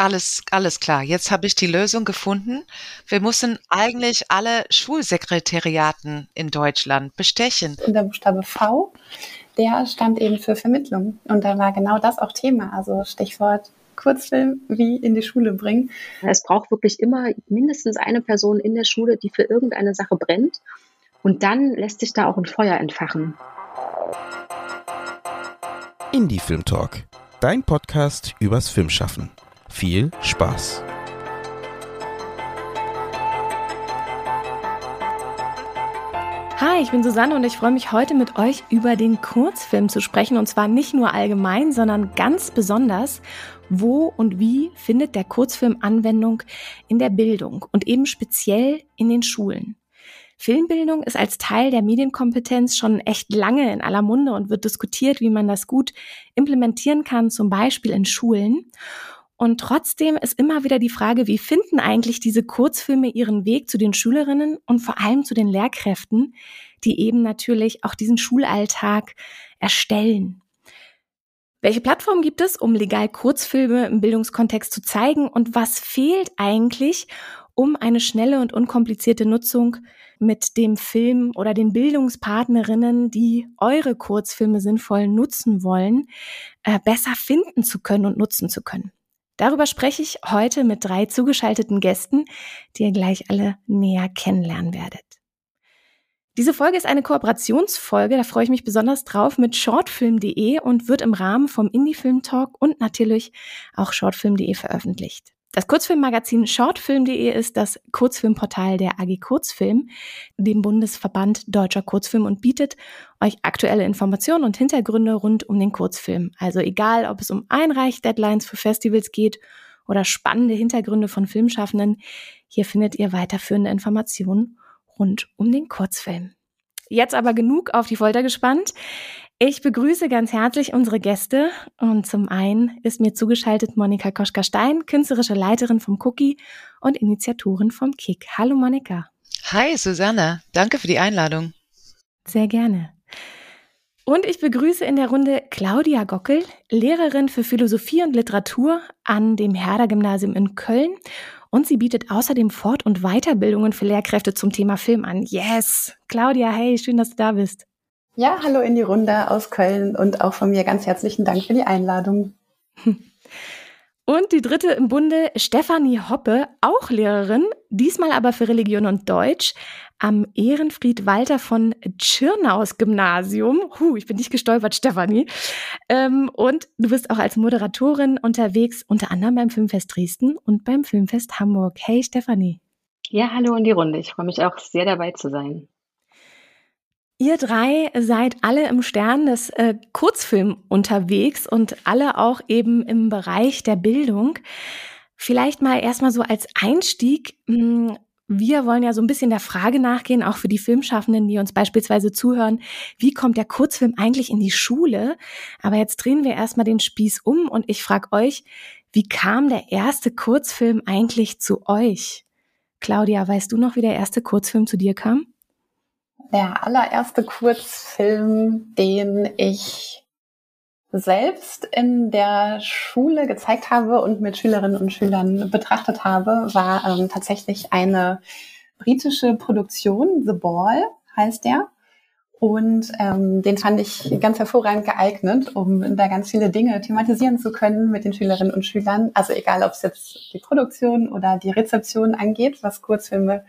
Alles, alles klar. Jetzt habe ich die Lösung gefunden. Wir müssen eigentlich alle Schulsekretariaten in Deutschland bestechen. Und der Buchstabe V, der stand eben für Vermittlung. Und da war genau das auch Thema. Also Stichwort Kurzfilm wie in die Schule bringen. Es braucht wirklich immer mindestens eine Person in der Schule, die für irgendeine Sache brennt. Und dann lässt sich da auch ein Feuer entfachen. Indie Film Talk, dein Podcast übers Filmschaffen. Viel Spaß! Hi, ich bin Susanne und ich freue mich heute mit euch über den Kurzfilm zu sprechen und zwar nicht nur allgemein, sondern ganz besonders, wo und wie findet der Kurzfilm Anwendung in der Bildung und eben speziell in den Schulen. Filmbildung ist als Teil der Medienkompetenz schon echt lange in aller Munde und wird diskutiert, wie man das gut implementieren kann, zum Beispiel in Schulen. Und trotzdem ist immer wieder die Frage, wie finden eigentlich diese Kurzfilme ihren Weg zu den Schülerinnen und vor allem zu den Lehrkräften, die eben natürlich auch diesen Schulalltag erstellen. Welche Plattform gibt es, um legal Kurzfilme im Bildungskontext zu zeigen und was fehlt eigentlich, um eine schnelle und unkomplizierte Nutzung mit dem Film oder den Bildungspartnerinnen, die eure Kurzfilme sinnvoll nutzen wollen, äh, besser finden zu können und nutzen zu können? Darüber spreche ich heute mit drei zugeschalteten Gästen, die ihr gleich alle näher kennenlernen werdet. Diese Folge ist eine Kooperationsfolge, da freue ich mich besonders drauf, mit shortfilm.de und wird im Rahmen vom Indie-Film Talk und natürlich auch shortfilm.de veröffentlicht. Das Kurzfilmmagazin shortfilm.de ist das Kurzfilmportal der AG Kurzfilm, dem Bundesverband Deutscher Kurzfilm und bietet euch aktuelle Informationen und Hintergründe rund um den Kurzfilm. Also egal, ob es um Einreich-Deadlines für Festivals geht oder spannende Hintergründe von Filmschaffenden, hier findet ihr weiterführende Informationen rund um den Kurzfilm. Jetzt aber genug auf die Folter gespannt. Ich begrüße ganz herzlich unsere Gäste und zum einen ist mir zugeschaltet Monika Koschka-Stein, künstlerische Leiterin vom Cookie und Initiatorin vom Kick. Hallo Monika. Hi Susanne, danke für die Einladung. Sehr gerne. Und ich begrüße in der Runde Claudia Gockel, Lehrerin für Philosophie und Literatur an dem Herder Gymnasium in Köln. Und sie bietet außerdem Fort- und Weiterbildungen für Lehrkräfte zum Thema Film an. Yes! Claudia, hey, schön, dass du da bist. Ja, hallo in die Runde aus Köln und auch von mir ganz herzlichen Dank für die Einladung. Und die dritte im Bunde, Stefanie Hoppe, auch Lehrerin, diesmal aber für Religion und Deutsch am Ehrenfried Walter von Tschirnaus Gymnasium. Huh, ich bin nicht gestolpert, Stefanie. Ähm, und du bist auch als Moderatorin unterwegs, unter anderem beim Filmfest Dresden und beim Filmfest Hamburg. Hey, Stefanie. Ja, hallo in die Runde. Ich freue mich auch sehr dabei zu sein. Ihr drei seid alle im Stern des äh, Kurzfilm unterwegs und alle auch eben im Bereich der Bildung. Vielleicht mal erstmal so als Einstieg. Hm, wir wollen ja so ein bisschen der Frage nachgehen, auch für die Filmschaffenden, die uns beispielsweise zuhören, wie kommt der Kurzfilm eigentlich in die Schule? Aber jetzt drehen wir erstmal den Spieß um und ich frage euch, wie kam der erste Kurzfilm eigentlich zu euch? Claudia, weißt du noch, wie der erste Kurzfilm zu dir kam? Der allererste Kurzfilm, den ich selbst in der Schule gezeigt habe und mit Schülerinnen und Schülern betrachtet habe, war ähm, tatsächlich eine britische Produktion, The Ball heißt der. Und ähm, den fand ich ganz hervorragend geeignet, um da ganz viele Dinge thematisieren zu können mit den Schülerinnen und Schülern. Also egal, ob es jetzt die Produktion oder die Rezeption angeht, was Kurzfilme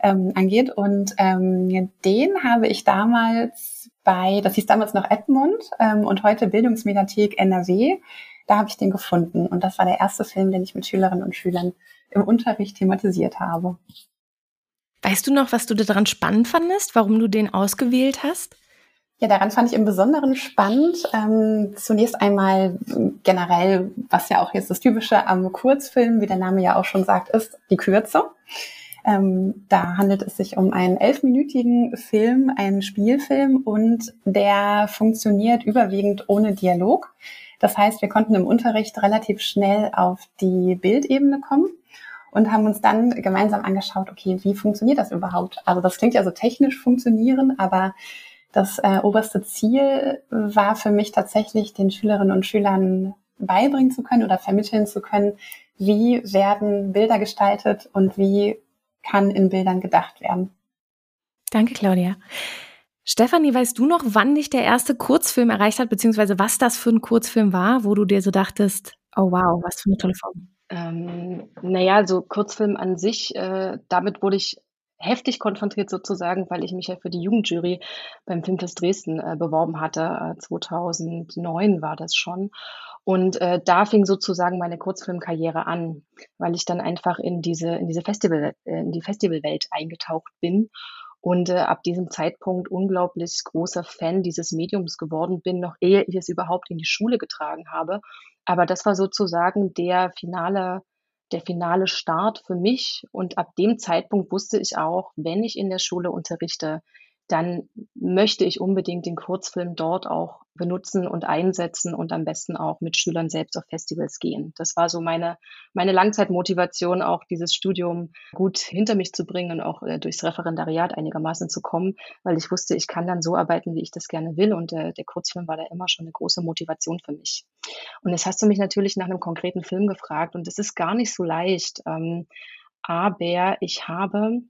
ähm, angeht. Und ähm, den habe ich damals bei, das hieß damals noch Edmund ähm, und heute Bildungsmediathek NRW, da habe ich den gefunden. Und das war der erste Film, den ich mit Schülerinnen und Schülern im Unterricht thematisiert habe. Weißt du noch, was du daran spannend fandest, warum du den ausgewählt hast? Ja, daran fand ich im Besonderen spannend. Ähm, zunächst einmal generell, was ja auch jetzt das Typische am Kurzfilm, wie der Name ja auch schon sagt, ist die Kürze. Ähm, da handelt es sich um einen elfminütigen Film, einen Spielfilm und der funktioniert überwiegend ohne Dialog. Das heißt, wir konnten im Unterricht relativ schnell auf die Bildebene kommen und haben uns dann gemeinsam angeschaut, okay, wie funktioniert das überhaupt? Also das klingt ja so technisch funktionieren, aber das äh, oberste Ziel war für mich tatsächlich, den Schülerinnen und Schülern beibringen zu können oder vermitteln zu können, wie werden Bilder gestaltet und wie kann in Bildern gedacht werden. Danke, Claudia. Stefanie, weißt du noch, wann dich der erste Kurzfilm erreicht hat, beziehungsweise was das für ein Kurzfilm war, wo du dir so dachtest, oh wow, was für eine tolle Form? Ähm, naja, so Kurzfilm an sich, äh, damit wurde ich heftig konfrontiert sozusagen, weil ich mich ja für die Jugendjury beim Filmfest Dresden äh, beworben hatte. Äh, 2009 war das schon. Und äh, da fing sozusagen meine Kurzfilmkarriere an, weil ich dann einfach in diese, in diese Festival, äh, in die Festivalwelt eingetaucht bin und äh, ab diesem Zeitpunkt unglaublich großer Fan dieses Mediums geworden bin, noch ehe ich es überhaupt in die Schule getragen habe. Aber das war sozusagen der finale der finale Start für mich. Und ab dem Zeitpunkt wusste ich auch, wenn ich in der Schule unterrichte, dann möchte ich unbedingt den Kurzfilm dort auch benutzen und einsetzen und am besten auch mit Schülern selbst auf Festivals gehen. Das war so meine, meine Langzeitmotivation, auch dieses Studium gut hinter mich zu bringen und auch äh, durchs Referendariat einigermaßen zu kommen, weil ich wusste, ich kann dann so arbeiten, wie ich das gerne will. Und äh, der Kurzfilm war da immer schon eine große Motivation für mich. Und jetzt hast du mich natürlich nach einem konkreten Film gefragt und das ist gar nicht so leicht. Ähm, aber ich habe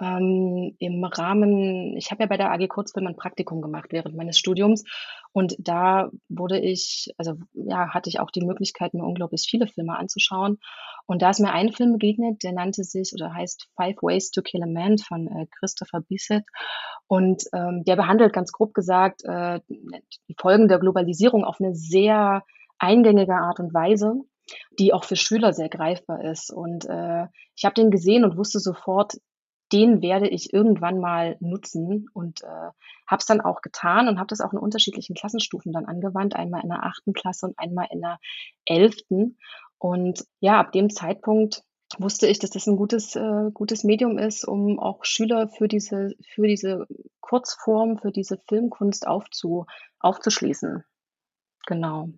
ähm, im Rahmen, ich habe ja bei der AG Kurzfilm ein Praktikum gemacht während meines Studiums und da wurde ich, also ja, hatte ich auch die Möglichkeit, mir unglaublich viele Filme anzuschauen. Und da ist mir ein Film begegnet, der nannte sich oder heißt Five Ways to Kill a Man von äh, Christopher Bissett. Und ähm, der behandelt ganz grob gesagt äh, die Folgen der Globalisierung auf eine sehr eingängige Art und Weise die auch für Schüler sehr greifbar ist. Und äh, ich habe den gesehen und wusste sofort, den werde ich irgendwann mal nutzen und äh, habe es dann auch getan und habe das auch in unterschiedlichen Klassenstufen dann angewandt, einmal in der achten Klasse und einmal in der elften. Und ja, ab dem Zeitpunkt wusste ich, dass das ein gutes, äh, gutes Medium ist, um auch Schüler für diese, für diese Kurzform, für diese Filmkunst aufzu, aufzuschließen. Genau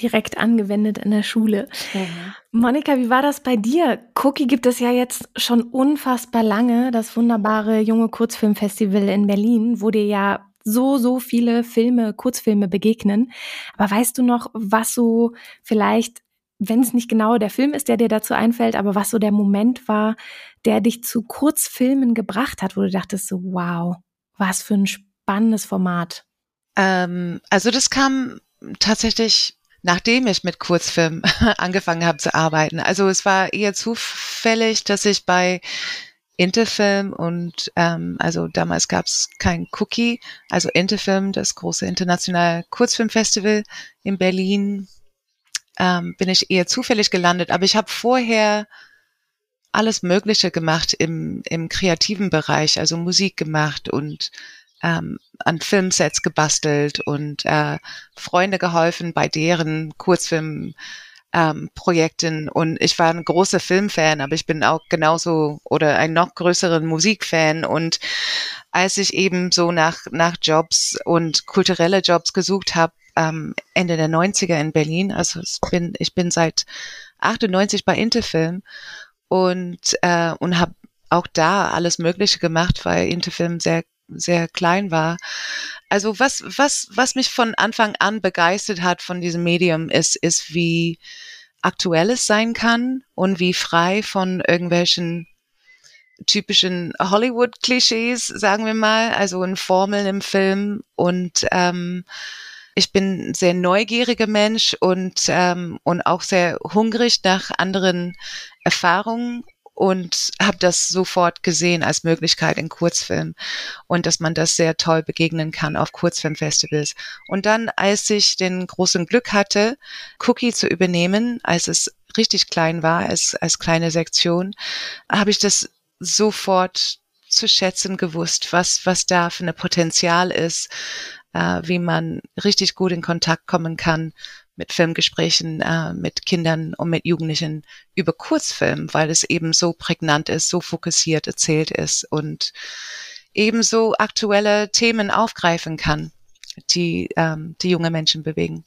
direkt angewendet in der Schule. Mhm. Monika, wie war das bei dir? Cookie gibt es ja jetzt schon unfassbar lange, das wunderbare junge Kurzfilmfestival in Berlin, wo dir ja so, so viele Filme, Kurzfilme begegnen. Aber weißt du noch, was so vielleicht, wenn es nicht genau der Film ist, der dir dazu einfällt, aber was so der Moment war, der dich zu Kurzfilmen gebracht hat, wo du dachtest so, wow, was für ein spannendes Format. Ähm, also das kam tatsächlich nachdem ich mit Kurzfilm angefangen habe zu arbeiten. Also es war eher zufällig, dass ich bei Interfilm und ähm, also damals gab es kein Cookie, also Interfilm, das große internationale Kurzfilmfestival in Berlin, ähm, bin ich eher zufällig gelandet. Aber ich habe vorher alles Mögliche gemacht im, im kreativen Bereich, also Musik gemacht und ähm, an Filmsets gebastelt und äh, Freunde geholfen bei deren Kurzfilm ähm, Projekten. Und ich war ein großer Filmfan, aber ich bin auch genauso oder ein noch größeren Musikfan. Und als ich eben so nach nach Jobs und kulturelle Jobs gesucht habe, ähm, Ende der 90er in Berlin, also ich bin ich bin seit 98 bei Interfilm und äh, und habe auch da alles Mögliche gemacht, weil Interfilm sehr sehr klein war. Also was, was, was mich von Anfang an begeistert hat von diesem Medium ist, ist wie aktuell es sein kann und wie frei von irgendwelchen typischen Hollywood-Klischees, sagen wir mal, also in Formeln im Film. Und ähm, ich bin ein sehr neugieriger Mensch und, ähm, und auch sehr hungrig nach anderen Erfahrungen und habe das sofort gesehen als Möglichkeit in Kurzfilm und dass man das sehr toll begegnen kann auf Kurzfilmfestivals. Und dann, als ich den großen Glück hatte, Cookie zu übernehmen, als es richtig klein war, als, als kleine Sektion, habe ich das sofort zu schätzen gewusst, was, was da für ein Potenzial ist, äh, wie man richtig gut in Kontakt kommen kann mit Filmgesprächen äh, mit Kindern und mit Jugendlichen über Kurzfilm, weil es eben so prägnant ist, so fokussiert erzählt ist und ebenso aktuelle Themen aufgreifen kann, die ähm, die junge Menschen bewegen.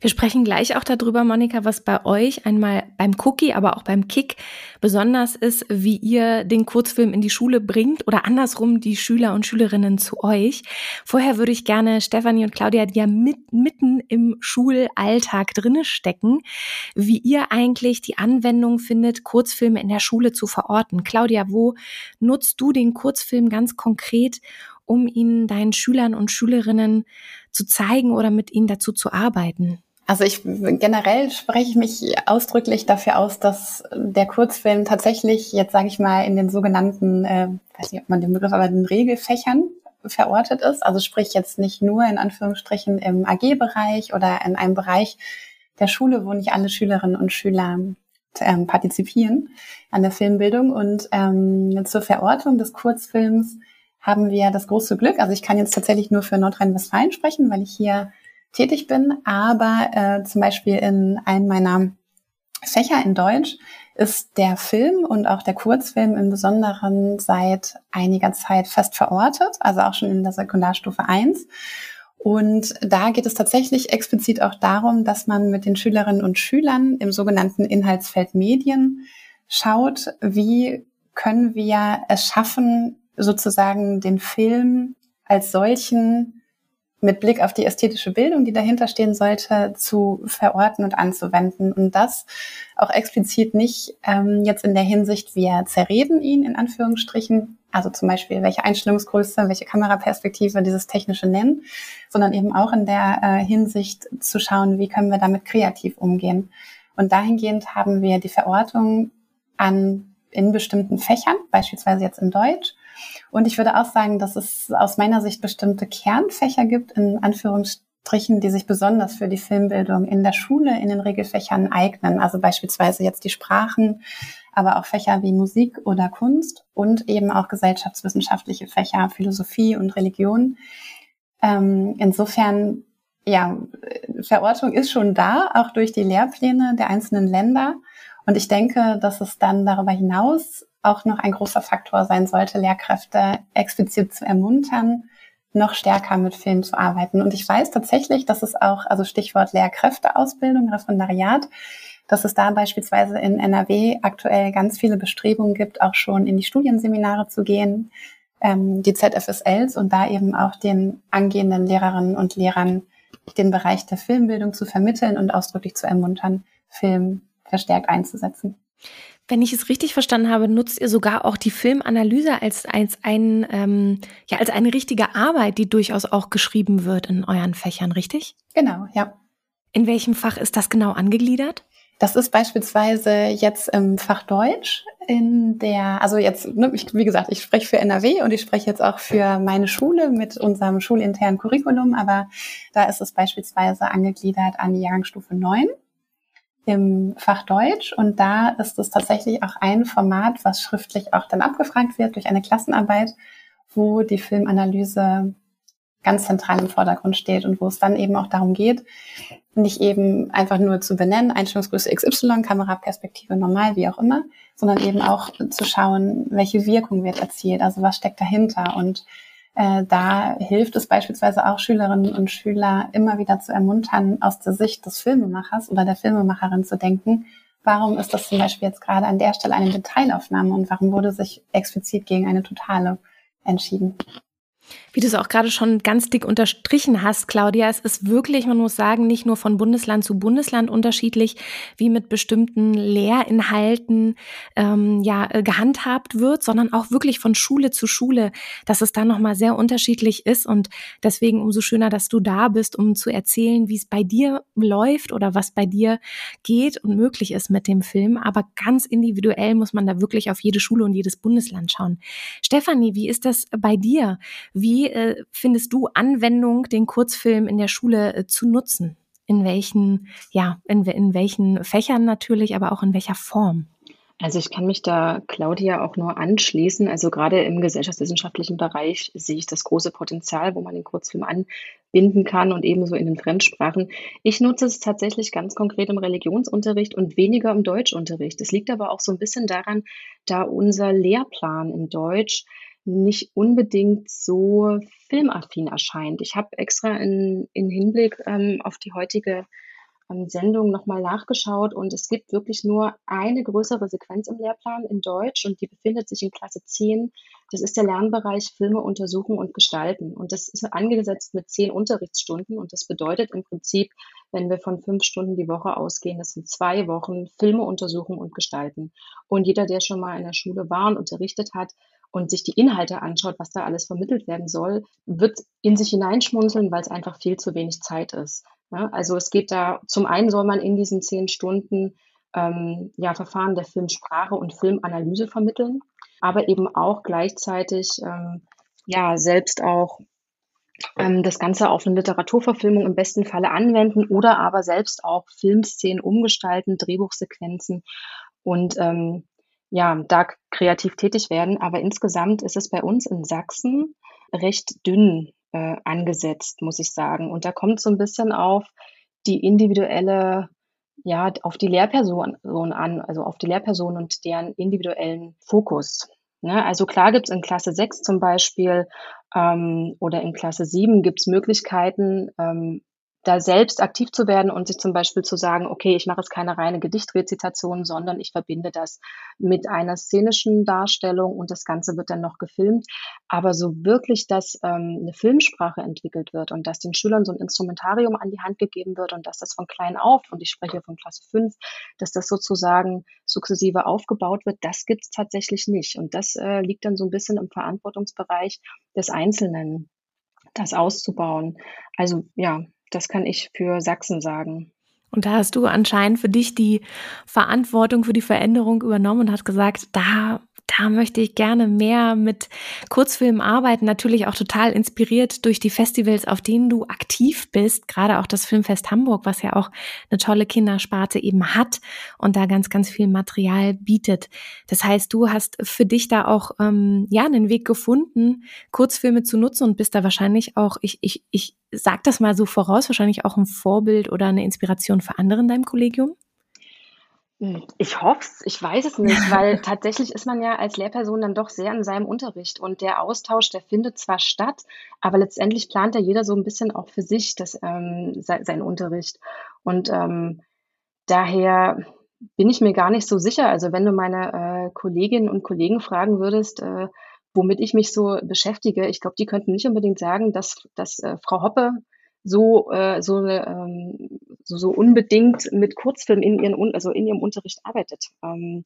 Wir sprechen gleich auch darüber, Monika, was bei euch einmal beim Cookie, aber auch beim Kick besonders ist, wie ihr den Kurzfilm in die Schule bringt oder andersrum die Schüler und Schülerinnen zu euch. Vorher würde ich gerne Stefanie und Claudia, die ja mit, mitten im Schulalltag drinne stecken, wie ihr eigentlich die Anwendung findet, Kurzfilme in der Schule zu verorten. Claudia, wo nutzt du den Kurzfilm ganz konkret, um ihn deinen Schülern und Schülerinnen zu zeigen oder mit ihnen dazu zu arbeiten? Also ich generell spreche ich mich ausdrücklich dafür aus, dass der Kurzfilm tatsächlich jetzt sage ich mal in den sogenannten, äh, weiß nicht, ob man den Begriff, aber den Regelfächern verortet ist. Also sprich jetzt nicht nur in Anführungsstrichen im AG-Bereich oder in einem Bereich der Schule, wo nicht alle Schülerinnen und Schüler ähm, partizipieren an der Filmbildung. Und ähm, zur Verortung des Kurzfilms haben wir das große Glück, also ich kann jetzt tatsächlich nur für Nordrhein-Westfalen sprechen, weil ich hier tätig bin, aber äh, zum Beispiel in einem meiner Fächer in Deutsch ist der Film und auch der Kurzfilm im Besonderen seit einiger Zeit fest verortet, also auch schon in der Sekundarstufe 1. Und da geht es tatsächlich explizit auch darum, dass man mit den Schülerinnen und Schülern im sogenannten Inhaltsfeld Medien schaut, wie können wir es schaffen, sozusagen den Film als solchen mit Blick auf die ästhetische Bildung, die dahinter stehen sollte, zu verorten und anzuwenden. Und das auch explizit nicht ähm, jetzt in der Hinsicht, wir zerreden ihn in Anführungsstrichen, also zum Beispiel welche Einstellungsgröße, welche Kameraperspektive dieses technische nennen, sondern eben auch in der äh, Hinsicht zu schauen, wie können wir damit kreativ umgehen. Und dahingehend haben wir die Verortung an in bestimmten Fächern, beispielsweise jetzt in Deutsch, und ich würde auch sagen, dass es aus meiner Sicht bestimmte Kernfächer gibt, in Anführungsstrichen, die sich besonders für die Filmbildung in der Schule in den Regelfächern eignen. Also beispielsweise jetzt die Sprachen, aber auch Fächer wie Musik oder Kunst und eben auch gesellschaftswissenschaftliche Fächer, Philosophie und Religion. Ähm, insofern, ja, Verortung ist schon da, auch durch die Lehrpläne der einzelnen Länder. Und ich denke, dass es dann darüber hinaus auch noch ein großer Faktor sein sollte, Lehrkräfte explizit zu ermuntern, noch stärker mit Film zu arbeiten. Und ich weiß tatsächlich, dass es auch, also Stichwort Lehrkräfteausbildung, Referendariat, dass es da beispielsweise in NRW aktuell ganz viele Bestrebungen gibt, auch schon in die Studienseminare zu gehen, ähm, die ZFSLs und da eben auch den angehenden Lehrerinnen und Lehrern den Bereich der Filmbildung zu vermitteln und ausdrücklich zu ermuntern, Film verstärkt einzusetzen. Wenn ich es richtig verstanden habe, nutzt ihr sogar auch die Filmanalyse als, als, ein, ähm, ja, als eine richtige Arbeit, die durchaus auch geschrieben wird in euren Fächern, richtig? Genau, ja. In welchem Fach ist das genau angegliedert? Das ist beispielsweise jetzt im Fach Deutsch in der, also jetzt, ne, ich, wie gesagt, ich spreche für NRW und ich spreche jetzt auch für meine Schule mit unserem schulinternen Curriculum, aber da ist es beispielsweise angegliedert an die Jahrgangsstufe 9 im Fach Deutsch. Und da ist es tatsächlich auch ein Format, was schriftlich auch dann abgefragt wird durch eine Klassenarbeit, wo die Filmanalyse ganz zentral im Vordergrund steht und wo es dann eben auch darum geht, nicht eben einfach nur zu benennen, Einstellungsgröße XY, Kameraperspektive normal, wie auch immer, sondern eben auch zu schauen, welche Wirkung wird erzielt, also was steckt dahinter und äh, da hilft es beispielsweise auch Schülerinnen und Schüler immer wieder zu ermuntern, aus der Sicht des Filmemachers oder der Filmemacherin zu denken, warum ist das zum Beispiel jetzt gerade an der Stelle eine Detailaufnahme und warum wurde sich explizit gegen eine totale entschieden. Wie du es auch gerade schon ganz dick unterstrichen hast, Claudia, es ist wirklich, man muss sagen, nicht nur von Bundesland zu Bundesland unterschiedlich, wie mit bestimmten Lehrinhalten ähm, ja äh, gehandhabt wird, sondern auch wirklich von Schule zu Schule, dass es da nochmal sehr unterschiedlich ist und deswegen umso schöner, dass du da bist, um zu erzählen, wie es bei dir läuft oder was bei dir geht und möglich ist mit dem Film. Aber ganz individuell muss man da wirklich auf jede Schule und jedes Bundesland schauen. Stefanie, wie ist das bei dir? Wie äh, findest du Anwendung, den Kurzfilm in der Schule äh, zu nutzen? In welchen, ja, in, in welchen Fächern natürlich, aber auch in welcher Form? Also ich kann mich da Claudia auch nur anschließen. Also gerade im gesellschaftswissenschaftlichen Bereich sehe ich das große Potenzial, wo man den Kurzfilm anbinden kann und ebenso in den Fremdsprachen. Ich nutze es tatsächlich ganz konkret im Religionsunterricht und weniger im Deutschunterricht. Das liegt aber auch so ein bisschen daran, da unser Lehrplan in Deutsch nicht unbedingt so filmaffin erscheint. Ich habe extra in, in Hinblick ähm, auf die heutige ähm, Sendung nochmal nachgeschaut und es gibt wirklich nur eine größere Sequenz im Lehrplan in Deutsch und die befindet sich in Klasse 10. Das ist der Lernbereich Filme untersuchen und gestalten und das ist angesetzt mit zehn Unterrichtsstunden und das bedeutet im Prinzip, wenn wir von fünf Stunden die Woche ausgehen, das sind zwei Wochen Filme untersuchen und gestalten. Und jeder, der schon mal in der Schule war und unterrichtet hat, und sich die Inhalte anschaut, was da alles vermittelt werden soll, wird in sich hineinschmunzeln, weil es einfach viel zu wenig Zeit ist. Ja, also es geht da, zum einen soll man in diesen zehn Stunden ähm, ja, Verfahren der Filmsprache und Filmanalyse vermitteln, aber eben auch gleichzeitig ähm, ja selbst auch ähm, das Ganze auf eine Literaturverfilmung im besten Falle anwenden oder aber selbst auch Filmszenen umgestalten, Drehbuchsequenzen und ähm, ja, da kreativ tätig werden. Aber insgesamt ist es bei uns in Sachsen recht dünn äh, angesetzt, muss ich sagen. Und da kommt so ein bisschen auf die individuelle, ja, auf die Lehrperson an, also auf die Lehrperson und deren individuellen Fokus. Ne? Also klar gibt es in Klasse 6 zum Beispiel ähm, oder in Klasse 7 gibt es Möglichkeiten, ähm, da selbst aktiv zu werden und sich zum Beispiel zu sagen, okay, ich mache jetzt keine reine Gedichtrezitation, sondern ich verbinde das mit einer szenischen Darstellung und das Ganze wird dann noch gefilmt. Aber so wirklich, dass ähm, eine Filmsprache entwickelt wird und dass den Schülern so ein Instrumentarium an die Hand gegeben wird und dass das von klein auf, und ich spreche von Klasse 5, dass das sozusagen sukzessive aufgebaut wird, das gibt es tatsächlich nicht. Und das äh, liegt dann so ein bisschen im Verantwortungsbereich des Einzelnen das auszubauen. Also ja, das kann ich für Sachsen sagen. Und da hast du anscheinend für dich die Verantwortung für die Veränderung übernommen und hast gesagt, da da möchte ich gerne mehr mit Kurzfilmen arbeiten. Natürlich auch total inspiriert durch die Festivals, auf denen du aktiv bist. Gerade auch das Filmfest Hamburg, was ja auch eine tolle Kindersparte eben hat und da ganz, ganz viel Material bietet. Das heißt, du hast für dich da auch ähm, ja einen Weg gefunden, Kurzfilme zu nutzen und bist da wahrscheinlich auch, ich, ich, ich sag das mal so voraus, wahrscheinlich auch ein Vorbild oder eine Inspiration für andere in deinem Kollegium. Hm, ich hoffe es, ich weiß es nicht, weil tatsächlich ist man ja als Lehrperson dann doch sehr in seinem Unterricht und der Austausch, der findet zwar statt, aber letztendlich plant ja jeder so ein bisschen auch für sich das, ähm, se seinen Unterricht. Und ähm, daher bin ich mir gar nicht so sicher. Also wenn du meine äh, Kolleginnen und Kollegen fragen würdest, äh, womit ich mich so beschäftige, ich glaube, die könnten nicht unbedingt sagen, dass, dass äh, Frau Hoppe so, äh, so, ähm, so, so unbedingt mit Kurzfilm in, ihren, also in ihrem Unterricht arbeitet. Ähm,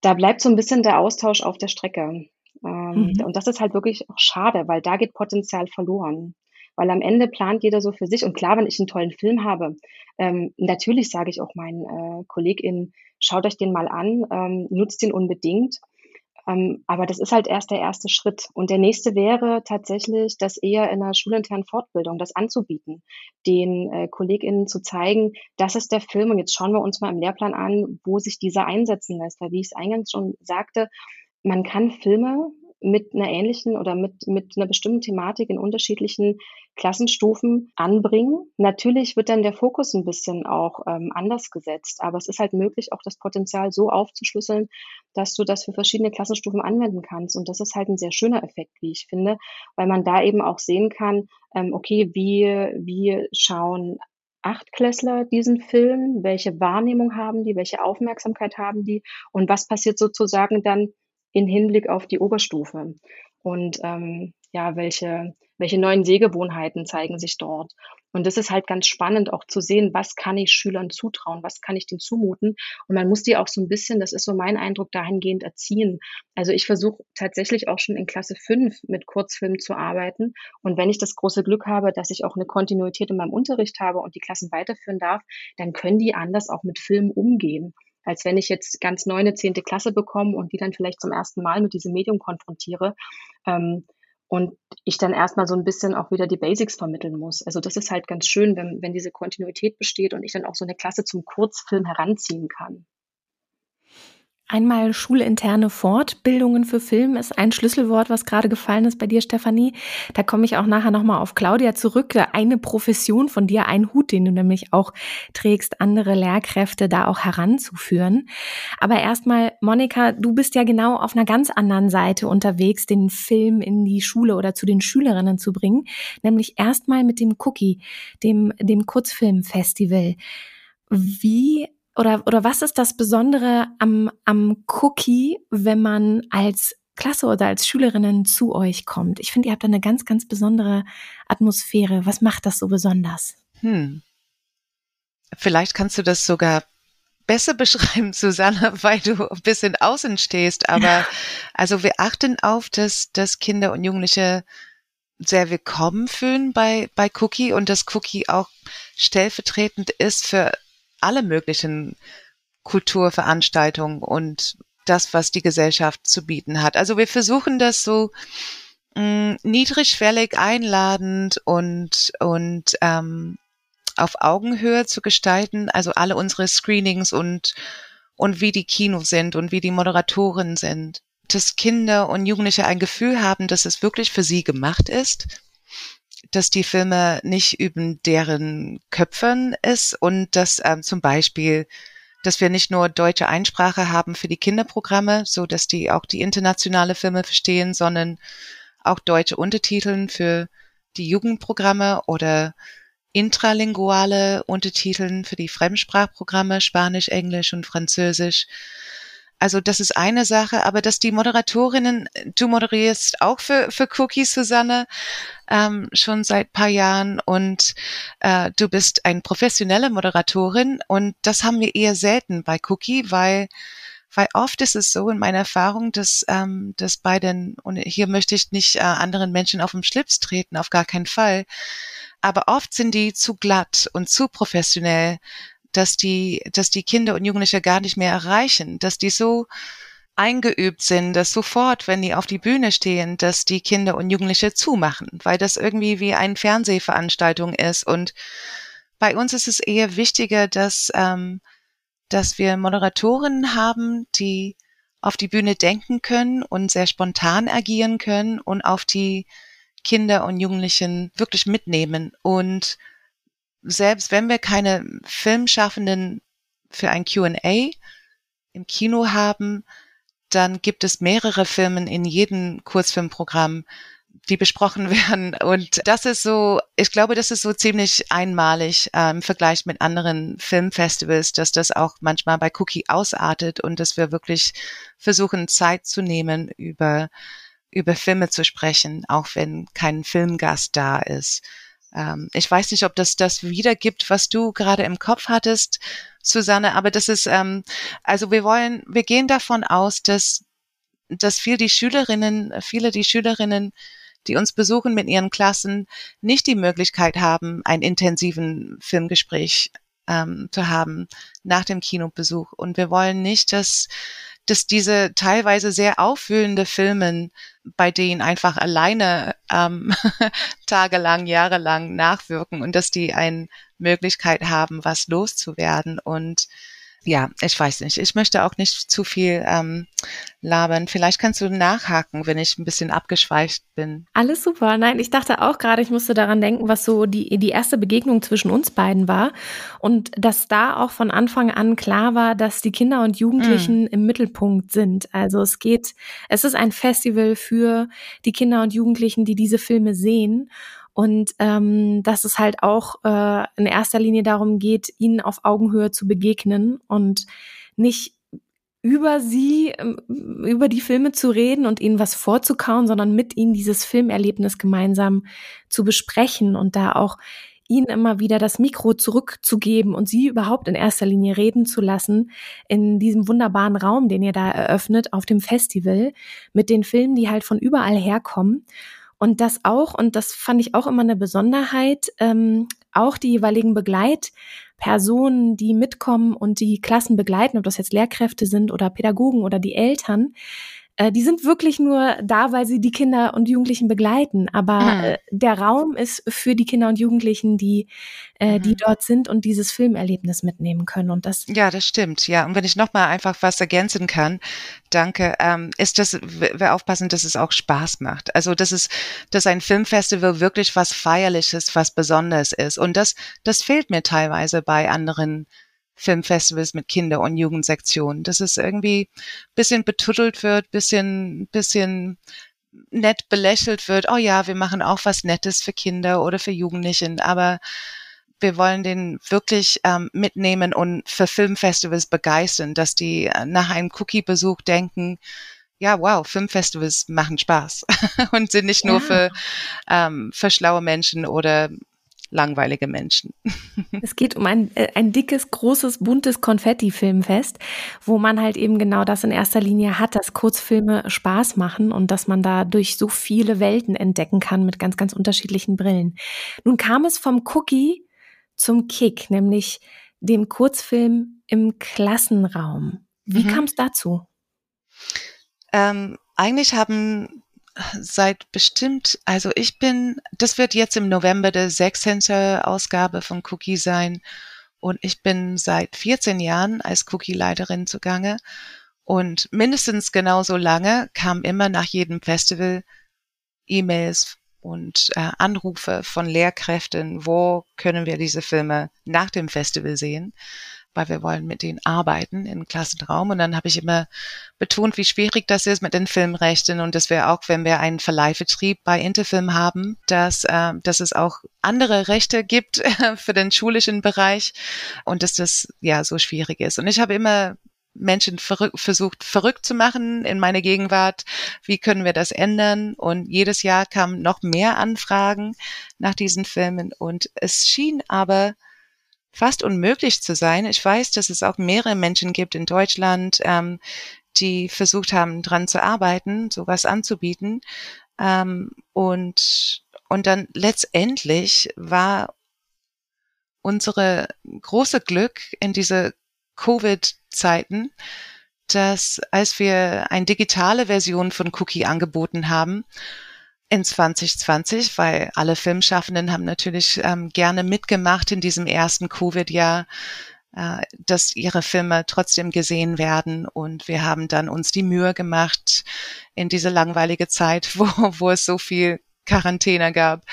da bleibt so ein bisschen der Austausch auf der Strecke. Ähm, mhm. Und das ist halt wirklich auch schade, weil da geht Potenzial verloren. Weil am Ende plant jeder so für sich. Und klar, wenn ich einen tollen Film habe, ähm, natürlich sage ich auch meinen äh, KollegInnen, schaut euch den mal an, ähm, nutzt den unbedingt. Ähm, aber das ist halt erst der erste Schritt. Und der nächste wäre tatsächlich, das eher in einer schulinternen Fortbildung, das anzubieten, den äh, KollegInnen zu zeigen, das ist der Film und jetzt schauen wir uns mal im Lehrplan an, wo sich dieser einsetzen lässt. Weil wie ich es eingangs schon sagte, man kann Filme mit einer ähnlichen oder mit, mit einer bestimmten Thematik in unterschiedlichen Klassenstufen anbringen. Natürlich wird dann der Fokus ein bisschen auch ähm, anders gesetzt, aber es ist halt möglich, auch das Potenzial so aufzuschlüsseln, dass du das für verschiedene Klassenstufen anwenden kannst. Und das ist halt ein sehr schöner Effekt, wie ich finde, weil man da eben auch sehen kann, ähm, okay, wie, wie schauen Achtklässler diesen Film, welche Wahrnehmung haben die, welche Aufmerksamkeit haben die und was passiert sozusagen dann in Hinblick auf die Oberstufe. Und ähm, ja, welche, welche neuen Sehgewohnheiten zeigen sich dort. Und das ist halt ganz spannend auch zu sehen, was kann ich Schülern zutrauen, was kann ich denen zumuten. Und man muss die auch so ein bisschen, das ist so mein Eindruck, dahingehend erziehen. Also ich versuche tatsächlich auch schon in Klasse 5 mit Kurzfilmen zu arbeiten. Und wenn ich das große Glück habe, dass ich auch eine Kontinuität in meinem Unterricht habe und die Klassen weiterführen darf, dann können die anders auch mit Filmen umgehen als wenn ich jetzt ganz neu eine zehnte Klasse bekomme und die dann vielleicht zum ersten Mal mit diesem Medium konfrontiere. Ähm, und ich dann erstmal so ein bisschen auch wieder die Basics vermitteln muss. Also das ist halt ganz schön, wenn, wenn diese Kontinuität besteht und ich dann auch so eine Klasse zum Kurzfilm heranziehen kann. Einmal schulinterne Fortbildungen für Film ist ein Schlüsselwort, was gerade gefallen ist bei dir, Stefanie. Da komme ich auch nachher nochmal auf Claudia zurück. Eine Profession von dir, ein Hut, den du nämlich auch trägst, andere Lehrkräfte da auch heranzuführen. Aber erstmal, Monika, du bist ja genau auf einer ganz anderen Seite unterwegs, den Film in die Schule oder zu den Schülerinnen zu bringen, nämlich erstmal mit dem Cookie, dem, dem Kurzfilmfestival. Wie oder, oder was ist das Besondere am, am Cookie, wenn man als Klasse oder als Schülerinnen zu euch kommt? Ich finde, ihr habt da eine ganz, ganz besondere Atmosphäre. Was macht das so besonders? Hm. Vielleicht kannst du das sogar besser beschreiben, Susanne, weil du ein bisschen außen stehst. Aber also wir achten auf, dass, dass Kinder und Jugendliche sehr willkommen fühlen bei, bei Cookie und dass Cookie auch stellvertretend ist für alle möglichen Kulturveranstaltungen und das, was die Gesellschaft zu bieten hat. Also wir versuchen das so mh, mm, niedrigschwellig, einladend und und ähm, auf Augenhöhe zu gestalten. Also alle unsere Screenings und und wie die Kinos sind und wie die Moderatoren sind, dass Kinder und Jugendliche ein Gefühl haben, dass es wirklich für sie gemacht ist dass die Filme nicht über deren Köpfen ist und dass ähm, zum Beispiel, dass wir nicht nur deutsche Einsprache haben für die Kinderprogramme, so dass die auch die internationale Filme verstehen, sondern auch deutsche Untertiteln für die Jugendprogramme oder intralinguale Untertiteln für die Fremdsprachprogramme, Spanisch, Englisch und Französisch. Also das ist eine Sache, aber dass die Moderatorinnen, du moderierst auch für, für Cookies, Susanne, ähm, schon seit paar Jahren und äh, du bist eine professionelle Moderatorin und das haben wir eher selten bei Cookie, weil weil oft ist es so in meiner Erfahrung, dass, ähm, dass bei den, und hier möchte ich nicht äh, anderen Menschen auf den Schlips treten, auf gar keinen Fall, aber oft sind die zu glatt und zu professionell dass die, dass die Kinder und Jugendliche gar nicht mehr erreichen, dass die so eingeübt sind, dass sofort, wenn die auf die Bühne stehen, dass die Kinder und Jugendliche zumachen, weil das irgendwie wie eine Fernsehveranstaltung ist. Und bei uns ist es eher wichtiger, dass, ähm, dass wir Moderatoren haben, die auf die Bühne denken können und sehr spontan agieren können und auf die Kinder und Jugendlichen wirklich mitnehmen und selbst wenn wir keine Filmschaffenden für ein Q&A im Kino haben, dann gibt es mehrere Filme in jedem Kurzfilmprogramm, die besprochen werden. Und das ist so, ich glaube, das ist so ziemlich einmalig äh, im Vergleich mit anderen Filmfestivals, dass das auch manchmal bei Cookie ausartet und dass wir wirklich versuchen, Zeit zu nehmen, über, über Filme zu sprechen, auch wenn kein Filmgast da ist. Ähm, ich weiß nicht, ob das das wiedergibt, was du gerade im Kopf hattest, Susanne, aber das ist, ähm, also wir wollen, wir gehen davon aus, dass, dass viel die Schülerinnen, viele die Schülerinnen, die uns besuchen mit ihren Klassen, nicht die Möglichkeit haben, einen intensiven Filmgespräch ähm, zu haben nach dem Kinobesuch. Und wir wollen nicht, dass dass diese teilweise sehr auffühlende Filmen, bei denen einfach alleine ähm, tagelang, jahrelang nachwirken und dass die eine Möglichkeit haben, was loszuwerden. Und ja, ich weiß nicht. Ich möchte auch nicht zu viel ähm, labern. Vielleicht kannst du nachhaken, wenn ich ein bisschen abgeschweift bin. Alles super. Nein, ich dachte auch gerade, ich musste daran denken, was so die, die erste Begegnung zwischen uns beiden war. Und dass da auch von Anfang an klar war, dass die Kinder und Jugendlichen mm. im Mittelpunkt sind. Also es geht, es ist ein Festival für die Kinder und Jugendlichen, die diese Filme sehen und ähm, dass es halt auch äh, in erster Linie darum geht, ihnen auf Augenhöhe zu begegnen und nicht über sie, ähm, über die Filme zu reden und ihnen was vorzukauen, sondern mit ihnen dieses Filmerlebnis gemeinsam zu besprechen und da auch ihnen immer wieder das Mikro zurückzugeben und sie überhaupt in erster Linie reden zu lassen in diesem wunderbaren Raum, den ihr da eröffnet auf dem Festival mit den Filmen, die halt von überall herkommen. Und das auch, und das fand ich auch immer eine Besonderheit, ähm, auch die jeweiligen Begleitpersonen, die mitkommen und die Klassen begleiten, ob das jetzt Lehrkräfte sind oder Pädagogen oder die Eltern, äh, die sind wirklich nur da, weil sie die Kinder und Jugendlichen begleiten. Aber mhm. äh, der Raum ist für die Kinder und Jugendlichen, die, äh, mhm. die dort sind und dieses Filmerlebnis mitnehmen können. Und das ja, das stimmt. Ja, und wenn ich noch mal einfach was ergänzen kann, danke, ähm, ist das, wir aufpassen, dass es auch Spaß macht. Also, dass es, dass ein Filmfestival wirklich was Feierliches, was Besonderes ist. Und das, das fehlt mir teilweise bei anderen Filmfestivals mit Kinder- und Jugendsektionen, dass es irgendwie bisschen betuttelt wird, bisschen, bisschen nett belächelt wird. Oh ja, wir machen auch was Nettes für Kinder oder für Jugendlichen, aber wir wollen den wirklich ähm, mitnehmen und für Filmfestivals begeistern, dass die nach einem Cookie-Besuch denken, ja, wow, Filmfestivals machen Spaß und sind nicht nur ja. für, ähm, für schlaue Menschen oder langweilige Menschen. Es geht um ein, äh, ein dickes, großes, buntes Konfetti-Filmfest, wo man halt eben genau das in erster Linie hat, dass Kurzfilme Spaß machen und dass man da durch so viele Welten entdecken kann mit ganz, ganz unterschiedlichen Brillen. Nun kam es vom Cookie zum Kick, nämlich dem Kurzfilm im Klassenraum. Wie mhm. kam es dazu? Ähm, eigentlich haben seit bestimmt, also ich bin, das wird jetzt im November der 16. Ausgabe von Cookie sein und ich bin seit 14 Jahren als Cookie-Leiterin zugange und mindestens genauso lange kam immer nach jedem Festival E-Mails und äh, Anrufe von Lehrkräften, wo können wir diese Filme nach dem Festival sehen weil wir wollen mit denen arbeiten im Klassenraum. Und dann habe ich immer betont, wie schwierig das ist mit den Filmrechten und dass wir auch, wenn wir einen Verleihvertrieb bei Interfilm haben, dass, äh, dass es auch andere Rechte gibt für den schulischen Bereich und dass das ja so schwierig ist. Und ich habe immer Menschen verrück, versucht verrückt zu machen in meiner Gegenwart. Wie können wir das ändern? Und jedes Jahr kamen noch mehr Anfragen nach diesen Filmen. Und es schien aber fast unmöglich zu sein. Ich weiß, dass es auch mehrere Menschen gibt in Deutschland, ähm, die versucht haben, dran zu arbeiten, sowas anzubieten. Ähm, und, und dann letztendlich war unsere große Glück in diese Covid-Zeiten, dass als wir eine digitale Version von Cookie angeboten haben, in 2020, weil alle Filmschaffenden haben natürlich ähm, gerne mitgemacht in diesem ersten Covid-Jahr, äh, dass ihre Filme trotzdem gesehen werden. Und wir haben dann uns die Mühe gemacht in diese langweilige Zeit, wo, wo es so viel Quarantäne gab,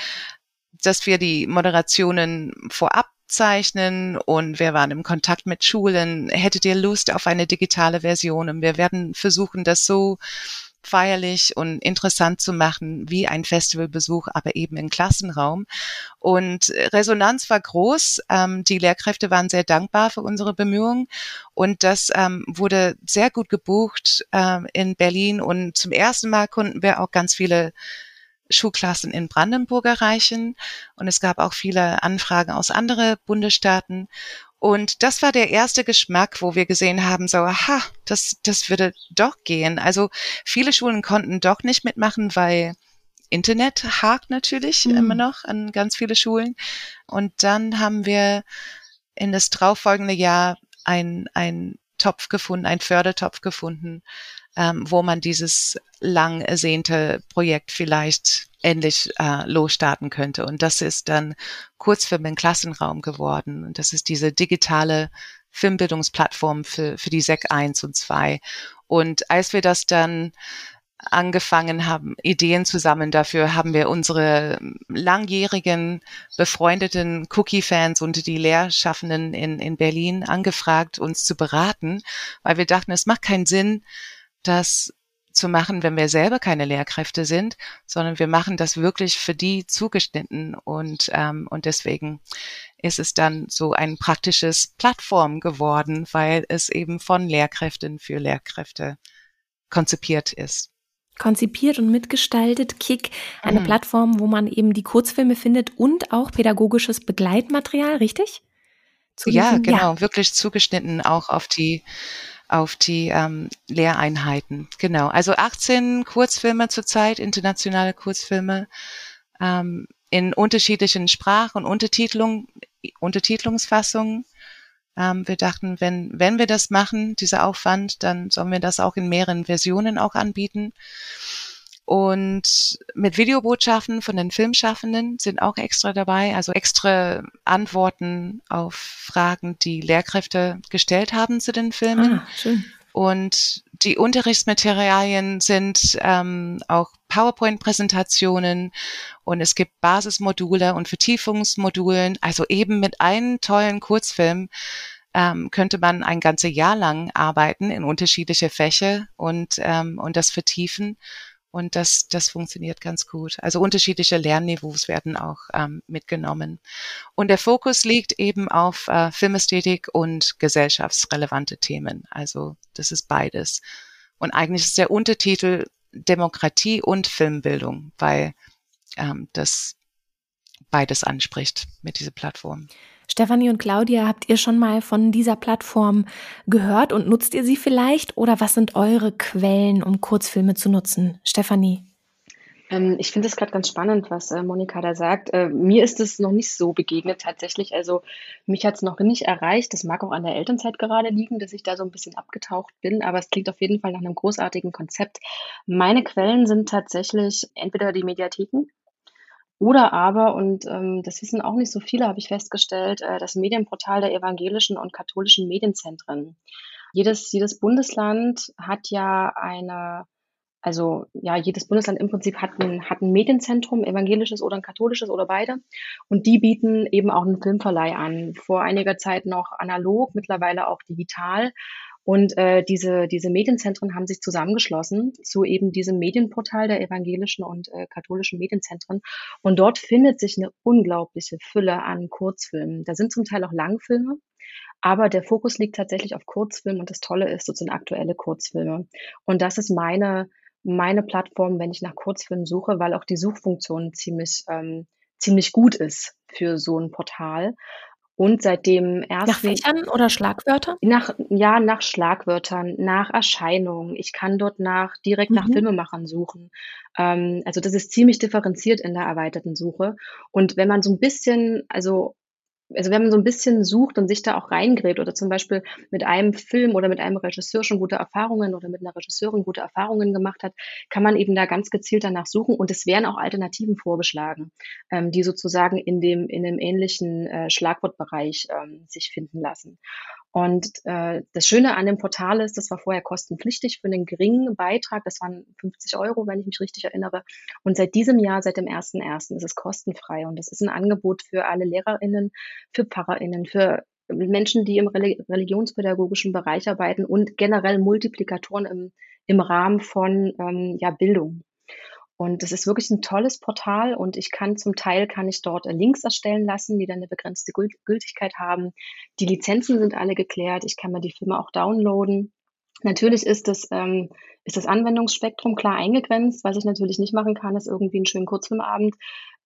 dass wir die Moderationen vorab zeichnen und wir waren im Kontakt mit Schulen. Hättet ihr Lust auf eine digitale Version? Und wir werden versuchen, das so feierlich und interessant zu machen wie ein Festivalbesuch, aber eben im Klassenraum. Und Resonanz war groß. Ähm, die Lehrkräfte waren sehr dankbar für unsere Bemühungen und das ähm, wurde sehr gut gebucht ähm, in Berlin und zum ersten Mal konnten wir auch ganz viele Schulklassen in Brandenburg erreichen und es gab auch viele Anfragen aus anderen Bundesstaaten und das war der erste Geschmack, wo wir gesehen haben, so, aha, das, das würde doch gehen. Also viele Schulen konnten doch nicht mitmachen, weil Internet hakt natürlich mhm. immer noch an ganz viele Schulen. Und dann haben wir in das darauffolgende Jahr ein, ein Topf gefunden, ein Fördertopf gefunden, ähm, wo man dieses lang ersehnte Projekt vielleicht endlich äh, losstarten könnte. Und das ist dann Kurzfilm im Klassenraum geworden. Und das ist diese digitale Filmbildungsplattform für, für die SEC 1 und 2. Und als wir das dann angefangen haben, Ideen zu sammeln dafür, haben wir unsere langjährigen befreundeten Cookie-Fans und die Lehrschaffenden in, in Berlin angefragt, uns zu beraten, weil wir dachten, es macht keinen Sinn, das zu machen, wenn wir selber keine Lehrkräfte sind, sondern wir machen das wirklich für die zugeschnitten und ähm, und deswegen ist es dann so ein praktisches Plattform geworden, weil es eben von Lehrkräften für Lehrkräfte konzipiert ist. Konzipiert und mitgestaltet Kick, eine mhm. Plattform, wo man eben die Kurzfilme findet und auch pädagogisches Begleitmaterial, richtig? Zu ja, genau, ja. wirklich zugeschnitten auch auf die auf die ähm, Lehreinheiten. Genau. Also 18 Kurzfilme zurzeit, internationale Kurzfilme ähm, in unterschiedlichen Sprach- und Untertitelung, Untertitelungsfassungen. Ähm, wir dachten, wenn, wenn wir das machen, dieser Aufwand, dann sollen wir das auch in mehreren Versionen auch anbieten. Und mit Videobotschaften von den Filmschaffenden sind auch extra dabei, also extra Antworten auf Fragen, die Lehrkräfte gestellt haben zu den Filmen. Ah, schön. Und die Unterrichtsmaterialien sind ähm, auch PowerPoint-Präsentationen und es gibt Basismodule und Vertiefungsmodulen. Also eben mit einem tollen Kurzfilm ähm, könnte man ein ganzes Jahr lang arbeiten in unterschiedliche Fächer und, ähm, und das vertiefen. Und das, das funktioniert ganz gut. Also unterschiedliche Lernniveaus werden auch ähm, mitgenommen. Und der Fokus liegt eben auf äh, Filmästhetik und gesellschaftsrelevante Themen. Also das ist beides. Und eigentlich ist der Untertitel Demokratie und Filmbildung, weil ähm, das beides anspricht mit dieser Plattform. Stefanie und Claudia, habt ihr schon mal von dieser Plattform gehört und nutzt ihr sie vielleicht? Oder was sind eure Quellen, um Kurzfilme zu nutzen? Stefanie. Ähm, ich finde es gerade ganz spannend, was äh, Monika da sagt. Äh, mir ist es noch nicht so begegnet tatsächlich. Also mich hat es noch nicht erreicht. Das mag auch an der Elternzeit gerade liegen, dass ich da so ein bisschen abgetaucht bin. Aber es klingt auf jeden Fall nach einem großartigen Konzept. Meine Quellen sind tatsächlich entweder die Mediatheken, oder aber, und ähm, das wissen auch nicht so viele, habe ich festgestellt, äh, das Medienportal der evangelischen und katholischen Medienzentren. Jedes, jedes Bundesland hat ja eine, also ja, jedes Bundesland im Prinzip hat ein, hat ein Medienzentrum, evangelisches oder ein katholisches oder beide. Und die bieten eben auch einen Filmverleih an. Vor einiger Zeit noch analog, mittlerweile auch digital. Und äh, diese, diese Medienzentren haben sich zusammengeschlossen zu eben diesem Medienportal der evangelischen und äh, katholischen Medienzentren. Und dort findet sich eine unglaubliche Fülle an Kurzfilmen. Da sind zum Teil auch Langfilme, aber der Fokus liegt tatsächlich auf Kurzfilmen und das Tolle ist sozusagen aktuelle Kurzfilme. Und das ist meine, meine Plattform, wenn ich nach Kurzfilmen suche, weil auch die Suchfunktion ziemlich, ähm, ziemlich gut ist für so ein Portal. Und seit dem ersten. Nach Fächern oder Schlagwörtern? Nach, ja, nach Schlagwörtern, nach Erscheinungen. Ich kann dort nach, direkt mhm. nach Filmemachern suchen. Ähm, also das ist ziemlich differenziert in der erweiterten Suche. Und wenn man so ein bisschen, also also wenn man so ein bisschen sucht und sich da auch reingräbt oder zum Beispiel mit einem Film oder mit einem Regisseur schon gute Erfahrungen oder mit einer Regisseurin gute Erfahrungen gemacht hat, kann man eben da ganz gezielt danach suchen und es werden auch Alternativen vorgeschlagen, ähm, die sozusagen in dem in dem ähnlichen äh, Schlagwortbereich ähm, sich finden lassen. Und äh, das Schöne an dem Portal ist, das war vorher kostenpflichtig für einen geringen Beitrag. Das waren 50 Euro, wenn ich mich richtig erinnere. Und seit diesem Jahr, seit dem 1.1. ist es kostenfrei. Und das ist ein Angebot für alle LehrerInnen, für PfarrerInnen, für Menschen, die im religionspädagogischen Bereich arbeiten und generell Multiplikatoren im, im Rahmen von ähm, ja, Bildung. Und das ist wirklich ein tolles Portal und ich kann zum Teil kann ich dort äh, Links erstellen lassen, die dann eine begrenzte Gültigkeit haben. Die Lizenzen sind alle geklärt. Ich kann mir die Filme auch downloaden. Natürlich ist das, ähm, ist das Anwendungsspektrum klar eingegrenzt. Was ich natürlich nicht machen kann, ist irgendwie einen schönen Kurzfilmabend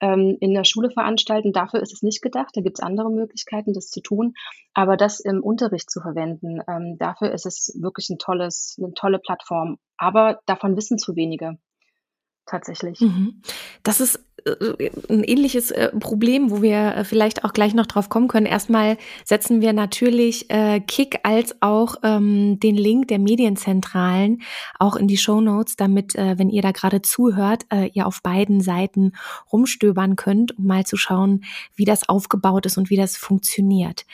ähm, in der Schule veranstalten. Dafür ist es nicht gedacht. Da gibt es andere Möglichkeiten, das zu tun. Aber das im Unterricht zu verwenden, ähm, dafür ist es wirklich ein tolles, eine tolle Plattform. Aber davon wissen zu wenige tatsächlich. Mhm. Das ist äh, ein ähnliches äh, Problem, wo wir äh, vielleicht auch gleich noch drauf kommen können. Erstmal setzen wir natürlich Kick als auch ähm, den Link der Medienzentralen auch in die Show Notes, damit, wenn ihr da gerade zuhört, ihr auf beiden Seiten rumstöbern könnt, um mal zu schauen, wie das aufgebaut ist und wie das funktioniert.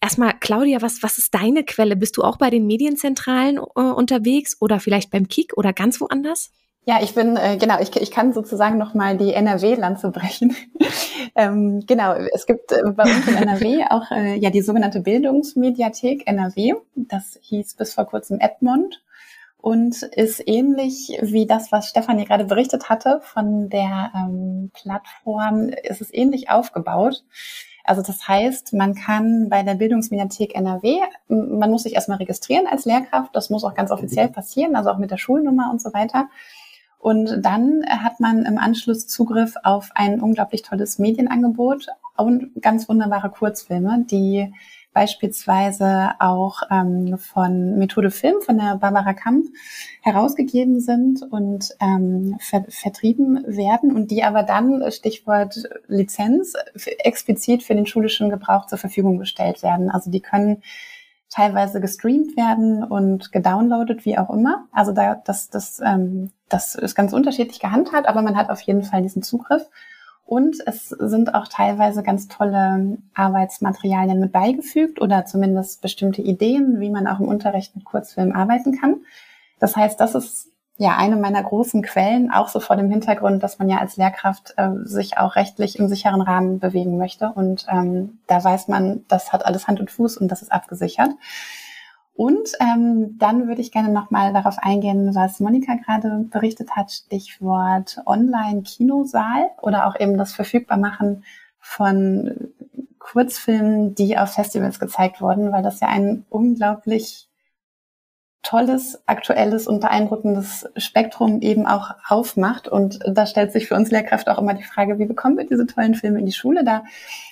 Erstmal, Claudia, was, was ist deine Quelle? Bist du auch bei den Medienzentralen äh, unterwegs oder vielleicht beim Kick oder ganz woanders? Ja, ich bin, äh, genau, ich, ich kann sozusagen nochmal die NRW-Lanze brechen. ähm, genau, es gibt äh, bei uns in NRW auch äh, ja die sogenannte Bildungsmediathek NRW. Das hieß bis vor kurzem Edmond und ist ähnlich wie das, was Stefanie gerade berichtet hatte von der ähm, Plattform, ist es ähnlich aufgebaut. Also das heißt, man kann bei der Bildungsmediathek NRW, man muss sich erstmal registrieren als Lehrkraft, das muss auch ganz offiziell passieren, also auch mit der Schulnummer und so weiter. Und dann hat man im Anschluss Zugriff auf ein unglaublich tolles Medienangebot und ganz wunderbare Kurzfilme, die beispielsweise auch ähm, von Methode Film von der Barbara Kamp herausgegeben sind und ähm, ver vertrieben werden und die aber dann, Stichwort Lizenz, explizit für den schulischen Gebrauch zur Verfügung gestellt werden. Also die können teilweise gestreamt werden und gedownloadet, wie auch immer. Also da, das, das, ähm, das ist ganz unterschiedlich gehandhabt, aber man hat auf jeden Fall diesen Zugriff. Und es sind auch teilweise ganz tolle Arbeitsmaterialien mit beigefügt oder zumindest bestimmte Ideen, wie man auch im Unterricht mit Kurzfilmen arbeiten kann. Das heißt, das ist ja eine meiner großen Quellen, auch so vor dem Hintergrund, dass man ja als Lehrkraft äh, sich auch rechtlich im sicheren Rahmen bewegen möchte. Und ähm, da weiß man, das hat alles Hand und Fuß und das ist abgesichert. Und ähm, dann würde ich gerne nochmal darauf eingehen, was Monika gerade berichtet hat, Stichwort Online-Kinosaal oder auch eben das Verfügbarmachen von Kurzfilmen, die auf Festivals gezeigt wurden, weil das ja ein unglaublich tolles, aktuelles und beeindruckendes Spektrum eben auch aufmacht. Und da stellt sich für uns Lehrkräfte auch immer die Frage, wie bekommen wir diese tollen Filme in die Schule? Da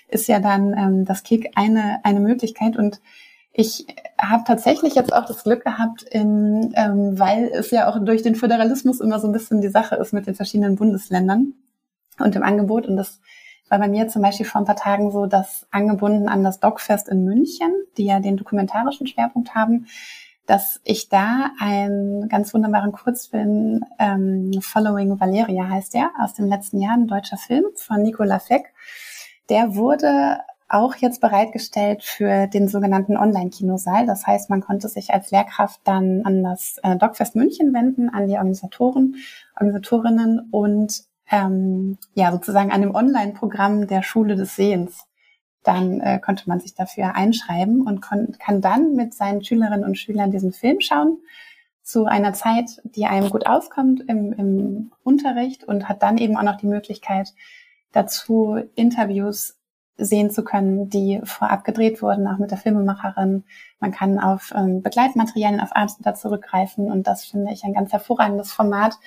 ist ja dann ähm, das Kick eine, eine Möglichkeit. Und ich habe tatsächlich jetzt auch das Glück gehabt, in, ähm, weil es ja auch durch den Föderalismus immer so ein bisschen die Sache ist mit den verschiedenen Bundesländern und dem Angebot. Und das war bei mir zum Beispiel vor ein paar Tagen so, dass angebunden an das Dogfest in München, die ja den dokumentarischen Schwerpunkt haben, dass ich da einen ganz wunderbaren Kurzfilm, ähm, Following Valeria heißt der, aus dem letzten Jahr, ein deutscher Film von Nicola Feck. Der wurde auch jetzt bereitgestellt für den sogenannten Online-Kinosaal. Das heißt, man konnte sich als Lehrkraft dann an das äh, Dogfest München wenden, an die Organisatoren, Organisatorinnen und ähm, ja sozusagen an dem Online-Programm der Schule des Sehens dann äh, konnte man sich dafür einschreiben und kann dann mit seinen Schülerinnen und Schülern diesen Film schauen zu einer Zeit, die einem gut auskommt im, im Unterricht und hat dann eben auch noch die Möglichkeit dazu Interviews sehen zu können, die vorab gedreht wurden, auch mit der Filmemacherin. Man kann auf ähm, Begleitmaterialien, auf Abschnitte zurückgreifen und das finde ich ein ganz hervorragendes Format,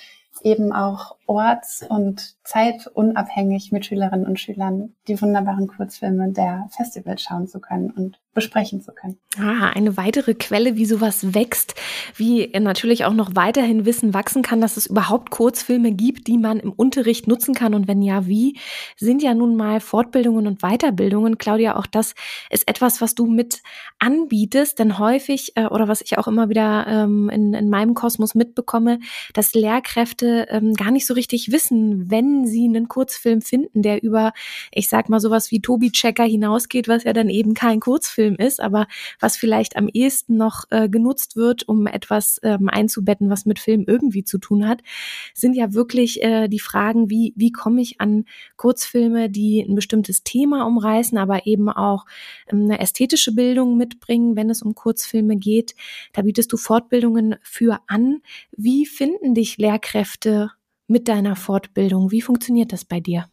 eben auch orts- und zeitunabhängig mit Schülerinnen und Schülern die wunderbaren Kurzfilme der Festivals schauen zu können und besprechen zu können. Ah, eine weitere Quelle, wie sowas wächst, wie natürlich auch noch weiterhin Wissen wachsen kann, dass es überhaupt Kurzfilme gibt, die man im Unterricht nutzen kann und wenn ja, wie, sind ja nun mal Fortbildungen und Weiterbildungen. Claudia, auch das ist etwas, was du mit anbietest, denn häufig äh, oder was ich auch immer wieder ähm, in, in meinem Kosmos mitbekomme, dass Lehrkräfte ähm, gar nicht so richtig wissen, wenn sie einen Kurzfilm finden, der über, ich sag mal, sowas wie Tobi Checker hinausgeht, was ja dann eben kein Kurzfilm ist, aber was vielleicht am ehesten noch äh, genutzt wird, um etwas ähm, einzubetten, was mit Film irgendwie zu tun hat, sind ja wirklich äh, die Fragen, wie, wie komme ich an Kurzfilme, die ein bestimmtes Thema umreißen, aber eben auch ähm, eine ästhetische Bildung mitbringen, wenn es um Kurzfilme geht. Da bietest du Fortbildungen für an. Wie finden dich Lehrkräfte mit deiner Fortbildung? Wie funktioniert das bei dir?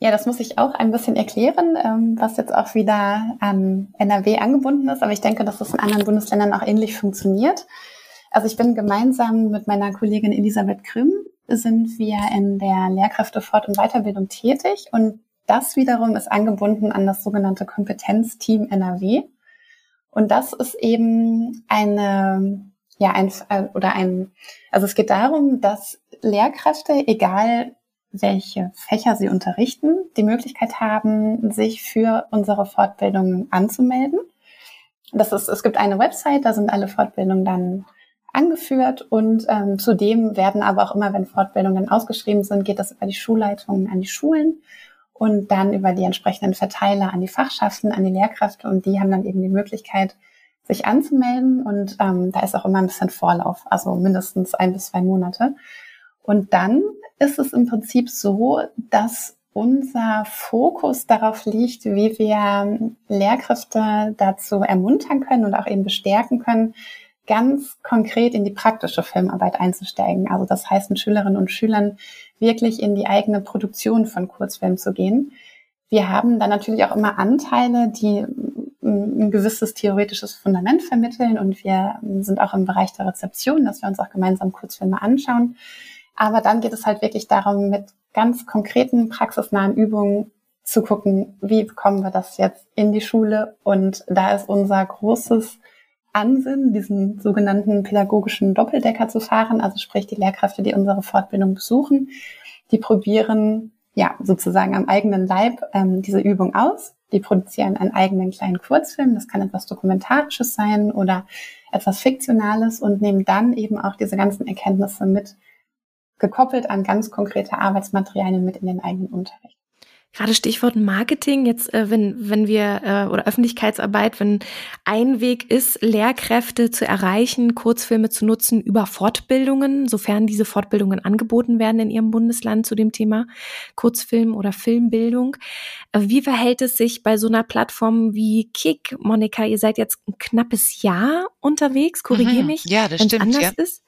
Ja, das muss ich auch ein bisschen erklären, ähm, was jetzt auch wieder an NRW angebunden ist. Aber ich denke, dass das in anderen Bundesländern auch ähnlich funktioniert. Also ich bin gemeinsam mit meiner Kollegin Elisabeth Grimm sind wir in der Lehrkräftefort- und Weiterbildung tätig und das wiederum ist angebunden an das sogenannte Kompetenzteam NRW. Und das ist eben eine, ja, ein, äh, oder ein, also es geht darum, dass Lehrkräfte, egal welche Fächer sie unterrichten, die Möglichkeit haben, sich für unsere Fortbildungen anzumelden. Das ist, es gibt eine Website, da sind alle Fortbildungen dann angeführt und ähm, zudem werden aber auch immer, wenn Fortbildungen ausgeschrieben sind, geht das über die Schulleitungen an die Schulen und dann über die entsprechenden Verteiler an die Fachschaften, an die Lehrkräfte und die haben dann eben die Möglichkeit, sich anzumelden und ähm, da ist auch immer ein bisschen Vorlauf, also mindestens ein bis zwei Monate. Und dann ist es im Prinzip so, dass unser Fokus darauf liegt, wie wir Lehrkräfte dazu ermuntern können und auch eben bestärken können, ganz konkret in die praktische Filmarbeit einzusteigen. Also das heißt, mit Schülerinnen und Schülern wirklich in die eigene Produktion von Kurzfilmen zu gehen. Wir haben dann natürlich auch immer Anteile, die ein gewisses theoretisches Fundament vermitteln und wir sind auch im Bereich der Rezeption, dass wir uns auch gemeinsam Kurzfilme anschauen. Aber dann geht es halt wirklich darum, mit ganz konkreten praxisnahen Übungen zu gucken, wie bekommen wir das jetzt in die Schule. Und da ist unser großes Ansinn, diesen sogenannten pädagogischen Doppeldecker zu fahren. Also sprich, die Lehrkräfte, die unsere Fortbildung besuchen, die probieren ja sozusagen am eigenen Leib ähm, diese Übung aus. Die produzieren einen eigenen kleinen Kurzfilm. Das kann etwas Dokumentarisches sein oder etwas Fiktionales und nehmen dann eben auch diese ganzen Erkenntnisse mit, gekoppelt an ganz konkrete Arbeitsmaterialien mit in den eigenen Unterricht. Gerade Stichwort Marketing, jetzt äh, wenn, wenn wir, äh, oder Öffentlichkeitsarbeit, wenn ein Weg ist, Lehrkräfte zu erreichen, Kurzfilme zu nutzen über Fortbildungen, sofern diese Fortbildungen angeboten werden in Ihrem Bundesland zu dem Thema Kurzfilm oder Filmbildung. Äh, wie verhält es sich bei so einer Plattform wie Kick? Monika, ihr seid jetzt ein knappes Jahr unterwegs, korrigier mhm. mich, ja, das stimmt, anders ja. ist.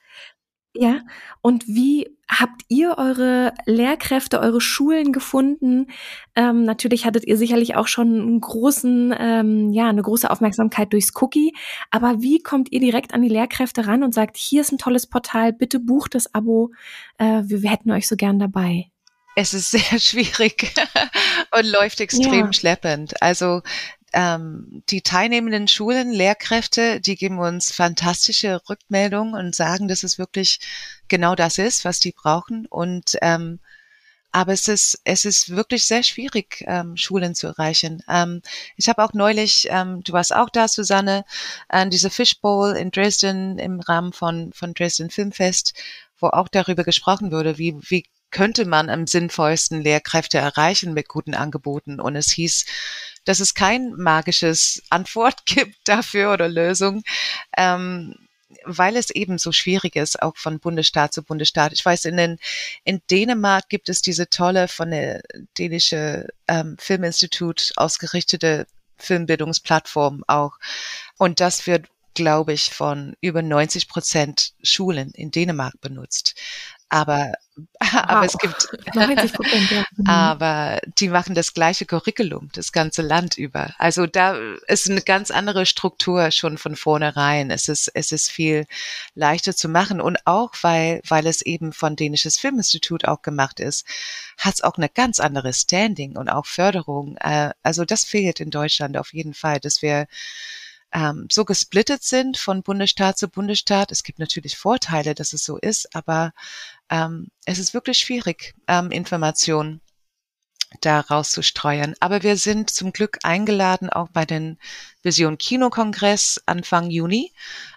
Ja, und wie habt ihr eure Lehrkräfte, eure Schulen gefunden? Ähm, natürlich hattet ihr sicherlich auch schon einen großen, ähm, ja, eine große Aufmerksamkeit durchs Cookie. Aber wie kommt ihr direkt an die Lehrkräfte ran und sagt, hier ist ein tolles Portal, bitte bucht das Abo, äh, wir, wir hätten euch so gern dabei? Es ist sehr schwierig und läuft extrem ja. schleppend. Also ähm, die teilnehmenden Schulen, Lehrkräfte, die geben uns fantastische Rückmeldungen und sagen, dass es wirklich genau das ist, was die brauchen. Und ähm, aber es ist es ist wirklich sehr schwierig, ähm, Schulen zu erreichen. Ähm, ich habe auch neulich, ähm, du warst auch da, Susanne, äh, diese Fishbowl in Dresden im Rahmen von von Dresden Filmfest, wo auch darüber gesprochen wurde, wie wie könnte man am sinnvollsten Lehrkräfte erreichen mit guten Angeboten. Und es hieß, dass es kein magisches Antwort gibt dafür oder Lösung. Ähm, weil es eben so schwierig ist, auch von Bundesstaat zu Bundesstaat. Ich weiß, in, den, in Dänemark gibt es diese tolle von der dänische ähm, Filminstitut ausgerichtete Filmbildungsplattform auch. Und das wird, glaube ich, von über 90 Prozent Schulen in Dänemark benutzt. Aber, wow. aber es gibt, mhm. aber die machen das gleiche Curriculum, das ganze Land über. Also da ist eine ganz andere Struktur schon von vornherein. Es ist, es ist viel leichter zu machen. Und auch weil, weil es eben von Dänisches Filminstitut auch gemacht ist, hat es auch eine ganz andere Standing und auch Förderung. Äh, also das fehlt in Deutschland auf jeden Fall, dass wir ähm, so gesplittet sind von Bundesstaat zu Bundesstaat. Es gibt natürlich Vorteile, dass es so ist, aber ähm, es ist wirklich schwierig, ähm, Informationen da rauszustreuen. Aber wir sind zum Glück eingeladen, auch bei den Vision Kino-Kongress Anfang Juni.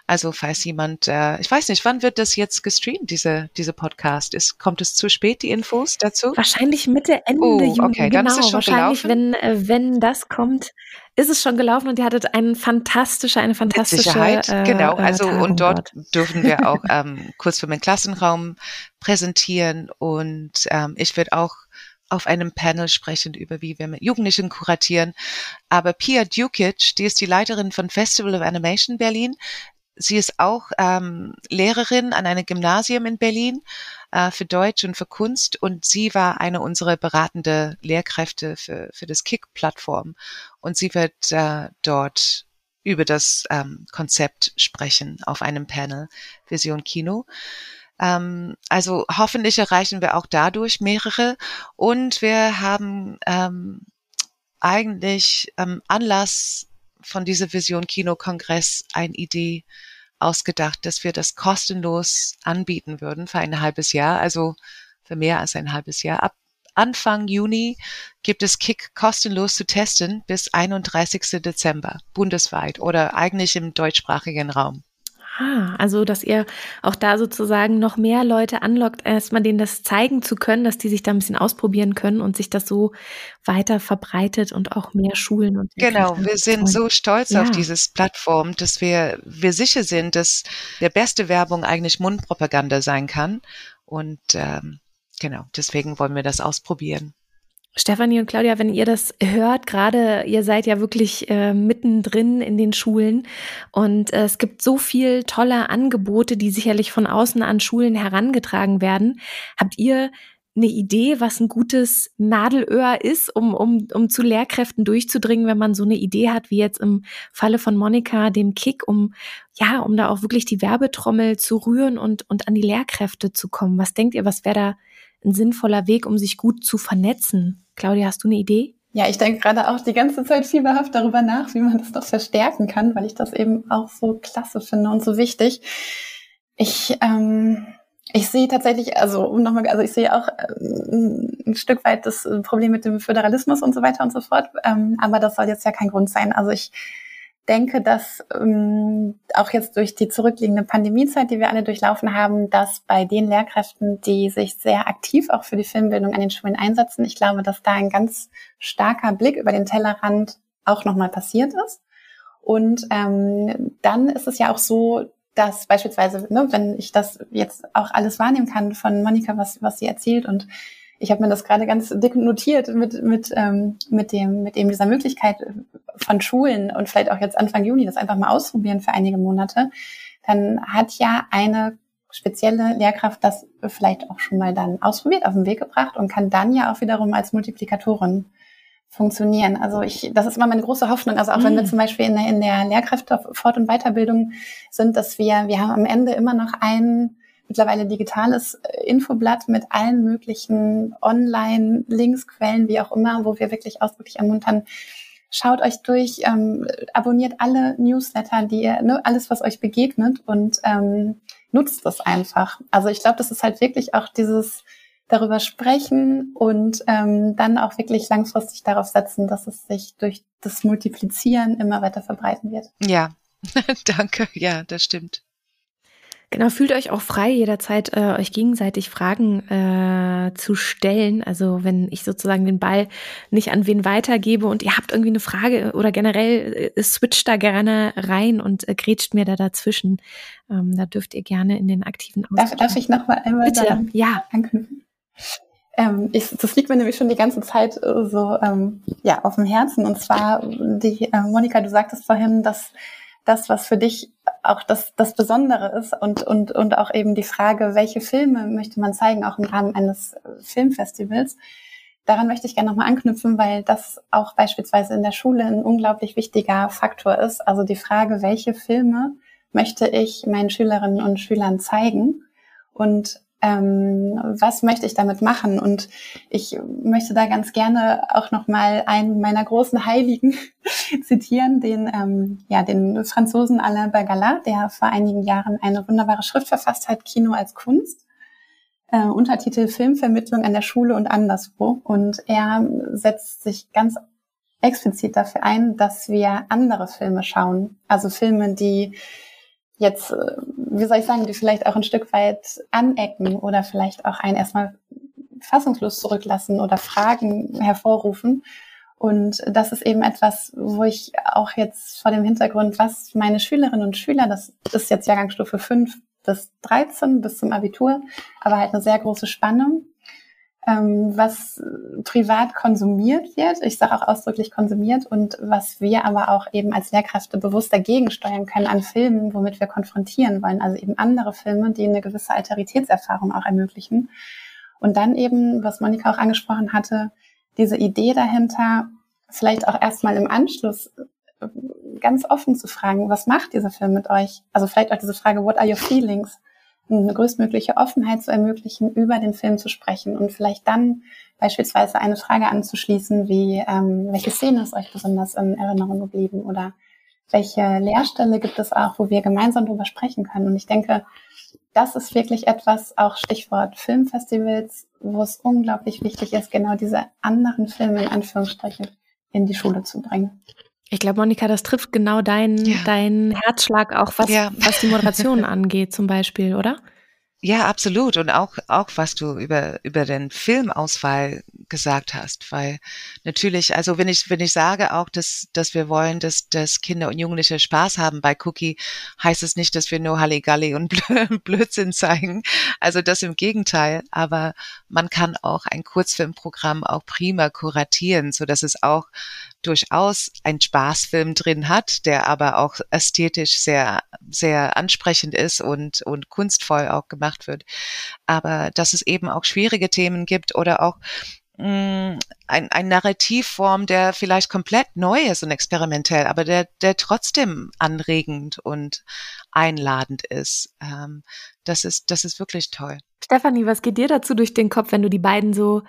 Also falls jemand, äh, ich weiß nicht, wann wird das jetzt gestreamt, diese, diese Podcast? Ist, kommt es zu spät, die Infos dazu? Wahrscheinlich Mitte, Ende oh, Juni. Okay, dann genau, ist es schon wahrscheinlich, gelaufen. wenn, äh, wenn das kommt, ist es schon gelaufen und ihr hattet eine fantastische, eine fantastische Mit Sicherheit, äh, genau. Also Tagung und dort, dort. dürfen wir auch ähm, kurz für meinen Klassenraum präsentieren und ähm, ich werde auch auf einem Panel sprechen über wie wir mit Jugendlichen kuratieren. Aber Pia Dukic, die ist die Leiterin von Festival of Animation Berlin. Sie ist auch ähm, Lehrerin an einem Gymnasium in Berlin äh, für Deutsch und für Kunst und sie war eine unserer beratende Lehrkräfte für, für das Kick-Plattform und sie wird äh, dort über das ähm, Konzept sprechen auf einem Panel Vision Kino. Ähm, also hoffentlich erreichen wir auch dadurch mehrere. Und wir haben ähm, eigentlich ähm, Anlass von dieser Vision Kino Kongress eine Idee ausgedacht, dass wir das kostenlos anbieten würden für ein halbes Jahr, also für mehr als ein halbes Jahr. Ab Anfang Juni gibt es Kick kostenlos zu testen bis 31. Dezember bundesweit oder eigentlich im deutschsprachigen Raum. Ah, also dass ihr auch da sozusagen noch mehr Leute anlockt, erstmal denen das zeigen zu können, dass die sich da ein bisschen ausprobieren können und sich das so weiter verbreitet und auch mehr Schulen und Genau, wir sind so stolz ja. auf dieses Plattform, dass wir, wir sicher sind, dass der beste Werbung eigentlich Mundpropaganda sein kann. Und ähm, genau, deswegen wollen wir das ausprobieren. Stefanie und Claudia, wenn ihr das hört, gerade ihr seid ja wirklich äh, mittendrin in den Schulen und äh, es gibt so viel tolle Angebote, die sicherlich von außen an Schulen herangetragen werden. Habt ihr eine Idee, was ein gutes Nadelöhr ist, um, um, um zu Lehrkräften durchzudringen, wenn man so eine Idee hat, wie jetzt im Falle von Monika, dem Kick, um, ja, um da auch wirklich die Werbetrommel zu rühren und, und an die Lehrkräfte zu kommen? Was denkt ihr, was wäre da ein sinnvoller Weg, um sich gut zu vernetzen? Claudia, hast du eine Idee? Ja, ich denke gerade auch die ganze Zeit fieberhaft darüber nach, wie man das noch verstärken kann, weil ich das eben auch so klasse finde und so wichtig. Ich, ähm, ich sehe tatsächlich, also um nochmal, also ich sehe auch ähm, ein Stück weit das Problem mit dem Föderalismus und so weiter und so fort, ähm, aber das soll jetzt ja kein Grund sein. Also ich denke, dass ähm, auch jetzt durch die zurückliegende Pandemiezeit, die wir alle durchlaufen haben, dass bei den Lehrkräften, die sich sehr aktiv auch für die Filmbildung an den Schulen einsetzen, ich glaube, dass da ein ganz starker Blick über den Tellerrand auch nochmal passiert ist. Und ähm, dann ist es ja auch so, dass beispielsweise, ne, wenn ich das jetzt auch alles wahrnehmen kann von Monika, was, was sie erzählt und ich habe mir das gerade ganz dick notiert mit, mit, ähm, mit, dem, mit eben dieser Möglichkeit von Schulen und vielleicht auch jetzt Anfang Juni das einfach mal ausprobieren für einige Monate, dann hat ja eine spezielle Lehrkraft das vielleicht auch schon mal dann ausprobiert, auf den Weg gebracht und kann dann ja auch wiederum als Multiplikatorin funktionieren. Also ich, das ist immer meine große Hoffnung. Also auch mhm. wenn wir mm. zum Beispiel in der, in der Lehrkräftefort- und Weiterbildung sind, dass wir, wir haben am Ende immer noch ein mittlerweile digitales äh, Infoblatt mit allen möglichen Online-Links, wie auch immer, wo wir wirklich ausdrücklich ermuntern, schaut euch durch, ähm, abonniert alle Newsletter, die ihr, ne, alles, was euch begegnet und ähm, nutzt das einfach. Also ich glaube, das ist halt wirklich auch dieses darüber sprechen und ähm, dann auch wirklich langfristig darauf setzen, dass es sich durch das Multiplizieren immer weiter verbreiten wird. Ja, danke. Ja, das stimmt. Genau, fühlt euch auch frei, jederzeit äh, euch gegenseitig Fragen äh, zu stellen. Also wenn ich sozusagen den Ball nicht an wen weitergebe und ihr habt irgendwie eine Frage oder generell äh, switcht da gerne rein und äh, grätscht mir da dazwischen. Ähm, da dürft ihr gerne in den aktiven Austausch. Darf, darf ich noch mal einmal Bitte, ja. anknüpfen? Ähm, ich, das liegt mir nämlich schon die ganze Zeit äh, so ähm, ja auf dem Herzen. Und zwar, die äh, Monika, du sagtest vorhin, dass das, was für dich auch das, das Besondere ist und, und, und auch eben die Frage, welche Filme möchte man zeigen, auch im Rahmen eines Filmfestivals. Daran möchte ich gerne nochmal anknüpfen, weil das auch beispielsweise in der Schule ein unglaublich wichtiger Faktor ist. Also die Frage, welche Filme möchte ich meinen Schülerinnen und Schülern zeigen? Und ähm, was möchte ich damit machen? Und ich möchte da ganz gerne auch nochmal einen meiner großen Heiligen zitieren, den, ähm, ja, den Franzosen Alain Bergala, der vor einigen Jahren eine wunderbare Schrift verfasst hat, Kino als Kunst. Äh, Untertitel Filmvermittlung an der Schule und anderswo. Und er setzt sich ganz explizit dafür ein, dass wir andere Filme schauen. Also Filme, die jetzt, äh, wie soll ich sagen, die vielleicht auch ein Stück weit anecken oder vielleicht auch einen erstmal fassungslos zurücklassen oder Fragen hervorrufen. Und das ist eben etwas, wo ich auch jetzt vor dem Hintergrund, was meine Schülerinnen und Schüler, das ist jetzt Jahrgangsstufe 5 bis 13 bis zum Abitur, aber halt eine sehr große Spannung ähm, was privat konsumiert wird. Ich sage auch ausdrücklich konsumiert und was wir aber auch eben als Lehrkräfte bewusst dagegen steuern können an Filmen, womit wir konfrontieren wollen. Also eben andere Filme, die eine gewisse Alteritätserfahrung auch ermöglichen. Und dann eben, was Monika auch angesprochen hatte, diese Idee dahinter, vielleicht auch erstmal im Anschluss äh, ganz offen zu fragen, was macht dieser Film mit euch? Also vielleicht auch diese Frage, what are your feelings? Eine größtmögliche Offenheit zu ermöglichen, über den Film zu sprechen und vielleicht dann beispielsweise eine Frage anzuschließen, wie ähm, welche Szene ist euch besonders in Erinnerung geblieben oder welche Lehrstelle gibt es auch, wo wir gemeinsam darüber sprechen können. Und ich denke, das ist wirklich etwas, auch Stichwort Filmfestivals, wo es unglaublich wichtig ist, genau diese anderen Filme in Anführungsstrichen in die Schule zu bringen. Ich glaube, Monika, das trifft genau deinen ja. dein Herzschlag auch, was, ja. was die Moderation angeht, zum Beispiel, oder? Ja, absolut. Und auch, auch was du über, über den Filmauswahl gesagt hast, weil natürlich, also wenn ich, wenn ich sage auch, dass, dass wir wollen, dass, dass Kinder und Jugendliche Spaß haben bei Cookie, heißt es nicht, dass wir nur Halligalli und Blödsinn zeigen. Also das im Gegenteil. Aber man kann auch ein Kurzfilmprogramm auch prima kuratieren, so dass es auch durchaus ein Spaßfilm drin hat, der aber auch ästhetisch sehr, sehr ansprechend ist und, und kunstvoll auch gemacht wird. Aber dass es eben auch schwierige Themen gibt oder auch Mm, ein, ein Narrativform, der vielleicht komplett neu ist und experimentell, aber der, der trotzdem anregend und einladend ist. Ähm, das ist, das ist wirklich toll. Stefanie, was geht dir dazu durch den Kopf, wenn du die beiden so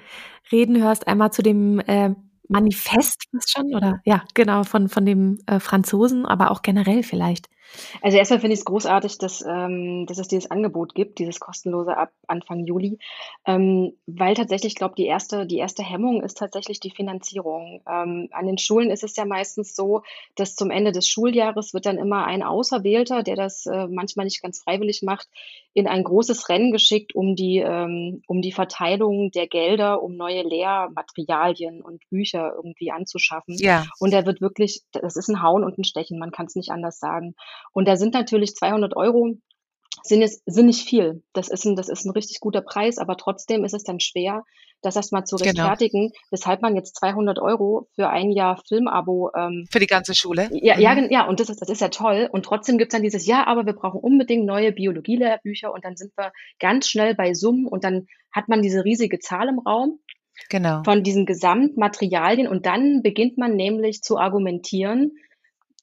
reden hörst? Einmal zu dem äh, Manifest schon oder ja, genau, von, von dem äh, Franzosen, aber auch generell vielleicht. Also erstmal finde ich es großartig, dass, ähm, dass es dieses Angebot gibt, dieses kostenlose ab Anfang Juli, ähm, weil tatsächlich, ich glaube, die erste, die erste Hemmung ist tatsächlich die Finanzierung. Ähm, an den Schulen ist es ja meistens so, dass zum Ende des Schuljahres wird dann immer ein Auserwählter, der das äh, manchmal nicht ganz freiwillig macht, in ein großes Rennen geschickt um die, ähm, um die Verteilung der Gelder, um neue Lehrmaterialien und Bücher irgendwie anzuschaffen. Ja. Und er wird wirklich, das ist ein Hauen und ein Stechen, man kann es nicht anders sagen. Und da sind natürlich 200 Euro sind, es, sind nicht viel. Das ist, ein, das ist ein richtig guter Preis, aber trotzdem ist es dann schwer, das erstmal zu genau. rechtfertigen, genau. weshalb man jetzt 200 Euro für ein Jahr Filmabo. Ähm, für die ganze Schule? Ja, mhm. ja, ja, und das ist, das ist ja toll. Und trotzdem gibt es dann dieses, ja, aber wir brauchen unbedingt neue Biologielehrbücher und dann sind wir ganz schnell bei Summen und dann hat man diese riesige Zahl im Raum. Genau. Von diesen Gesamtmaterialien und dann beginnt man nämlich zu argumentieren,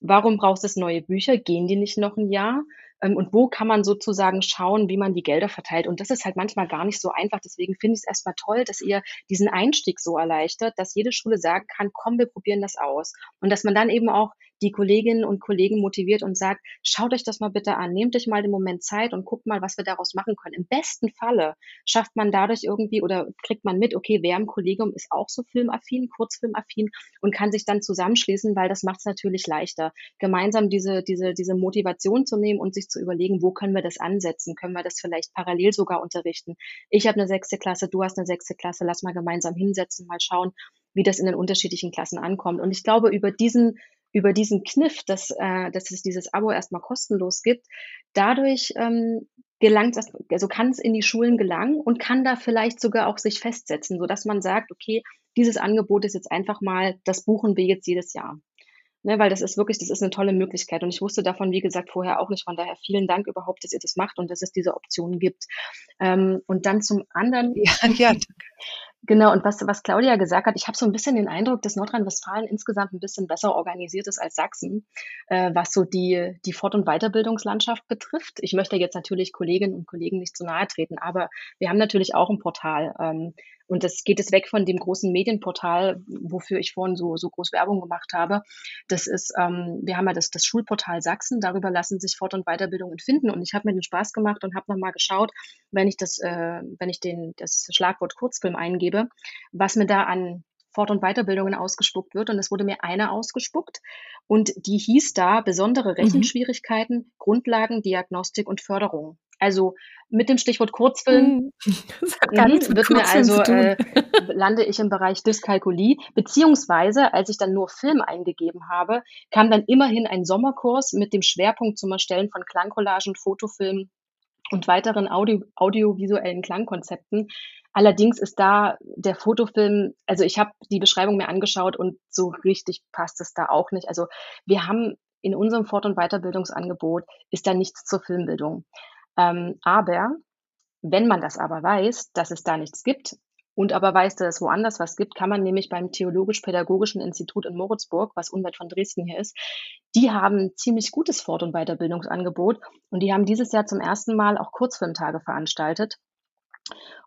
warum brauchst du neue Bücher? Gehen die nicht noch ein Jahr? Ähm, und wo kann man sozusagen schauen, wie man die Gelder verteilt? Und das ist halt manchmal gar nicht so einfach. Deswegen finde ich es erstmal toll, dass ihr diesen Einstieg so erleichtert, dass jede Schule sagen kann, komm, wir probieren das aus. Und dass man dann eben auch die Kolleginnen und Kollegen motiviert und sagt, schaut euch das mal bitte an, nehmt euch mal den Moment Zeit und guckt mal, was wir daraus machen können. Im besten Falle schafft man dadurch irgendwie oder kriegt man mit, okay, wer im Kollegium ist auch so filmaffin, kurzfilmaffin und kann sich dann zusammenschließen, weil das macht es natürlich leichter, gemeinsam diese, diese, diese Motivation zu nehmen und sich zu überlegen, wo können wir das ansetzen? Können wir das vielleicht parallel sogar unterrichten? Ich habe eine sechste Klasse, du hast eine sechste Klasse, lass mal gemeinsam hinsetzen, mal schauen, wie das in den unterschiedlichen Klassen ankommt. Und ich glaube, über diesen über diesen Kniff, dass, äh, dass es dieses Abo erstmal kostenlos gibt, dadurch ähm, gelangt es, also kann es in die Schulen gelangen und kann da vielleicht sogar auch sich festsetzen, so dass man sagt, okay, dieses Angebot ist jetzt einfach mal, das buchen wir jetzt jedes Jahr. Ne, weil das ist wirklich, das ist eine tolle Möglichkeit. Und ich wusste davon, wie gesagt, vorher auch nicht. Von daher vielen Dank überhaupt, dass ihr das macht und dass es diese Optionen gibt. Ähm, und dann zum anderen. Ja, ja. Genau, und was, was Claudia gesagt hat, ich habe so ein bisschen den Eindruck, dass Nordrhein-Westfalen insgesamt ein bisschen besser organisiert ist als Sachsen, äh, was so die, die Fort- und Weiterbildungslandschaft betrifft. Ich möchte jetzt natürlich Kolleginnen und Kollegen nicht zu nahe treten, aber wir haben natürlich auch ein Portal. Ähm, und das geht es weg von dem großen Medienportal, wofür ich vorhin so, so groß Werbung gemacht habe. Das ist, ähm, wir haben ja das, das Schulportal Sachsen, darüber lassen sich Fort- und Weiterbildungen finden. Und ich habe mir den Spaß gemacht und habe nochmal geschaut, wenn ich das, äh, wenn ich den, das Schlagwort Kurzfilm eingebe, was mir da an Fort- und Weiterbildungen ausgespuckt wird. Und es wurde mir eine ausgespuckt. Und die hieß da besondere mhm. Rechenschwierigkeiten, mhm. Grundlagen, Diagnostik und Förderung. Also mit dem Stichwort Kurzfilm mhm. mhm wird mir also äh, lande ich im Bereich Dyskalkulie, beziehungsweise als ich dann nur Film eingegeben habe, kam dann immerhin ein Sommerkurs mit dem Schwerpunkt zum Erstellen von Klangcollagen, Fotofilmen und weiteren Audio, audiovisuellen Klangkonzepten. Allerdings ist da der Fotofilm, also ich habe die Beschreibung mir angeschaut und so richtig passt es da auch nicht. Also wir haben in unserem Fort- und Weiterbildungsangebot ist da nichts zur Filmbildung. Ähm, aber wenn man das aber weiß, dass es da nichts gibt und aber weiß, dass es woanders was gibt, kann man nämlich beim Theologisch-Pädagogischen Institut in Moritzburg, was unweit von Dresden hier ist, die haben ein ziemlich gutes Fort- und Weiterbildungsangebot und die haben dieses Jahr zum ersten Mal auch Kurzfilmtage veranstaltet.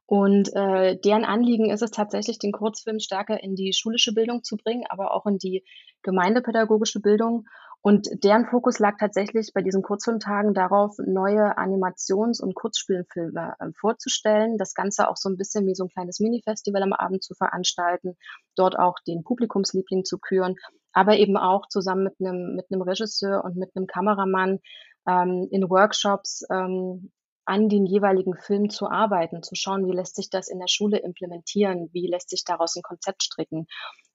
Und äh, deren Anliegen ist es tatsächlich, den Kurzfilm stärker in die schulische Bildung zu bringen, aber auch in die gemeindepädagogische Bildung. Und deren Fokus lag tatsächlich bei diesen Kurzfilmtagen darauf, neue Animations- und Kurzspielfilme äh, vorzustellen. Das Ganze auch so ein bisschen wie so ein kleines Mini-Festival am Abend zu veranstalten, dort auch den Publikumsliebling zu küren, aber eben auch zusammen mit einem, mit einem Regisseur und mit einem Kameramann ähm, in Workshops ähm, an den jeweiligen Film zu arbeiten, zu schauen, wie lässt sich das in der Schule implementieren, wie lässt sich daraus ein Konzept stricken.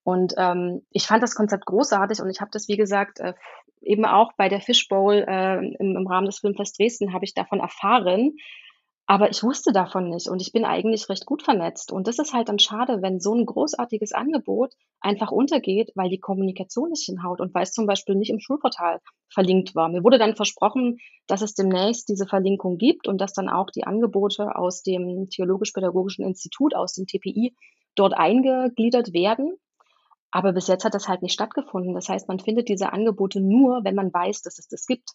Und ähm, ich fand das Konzept großartig und ich habe das, wie gesagt, äh, eben auch bei der Fishbowl äh, im, im Rahmen des Filmfest Dresden habe ich davon erfahren, aber ich wusste davon nicht und ich bin eigentlich recht gut vernetzt. Und das ist halt dann schade, wenn so ein großartiges Angebot einfach untergeht, weil die Kommunikation nicht hinhaut und weil es zum Beispiel nicht im Schulportal verlinkt war. Mir wurde dann versprochen, dass es demnächst diese Verlinkung gibt und dass dann auch die Angebote aus dem Theologisch-Pädagogischen Institut, aus dem TPI, dort eingegliedert werden. Aber bis jetzt hat das halt nicht stattgefunden. Das heißt, man findet diese Angebote nur, wenn man weiß, dass es das gibt.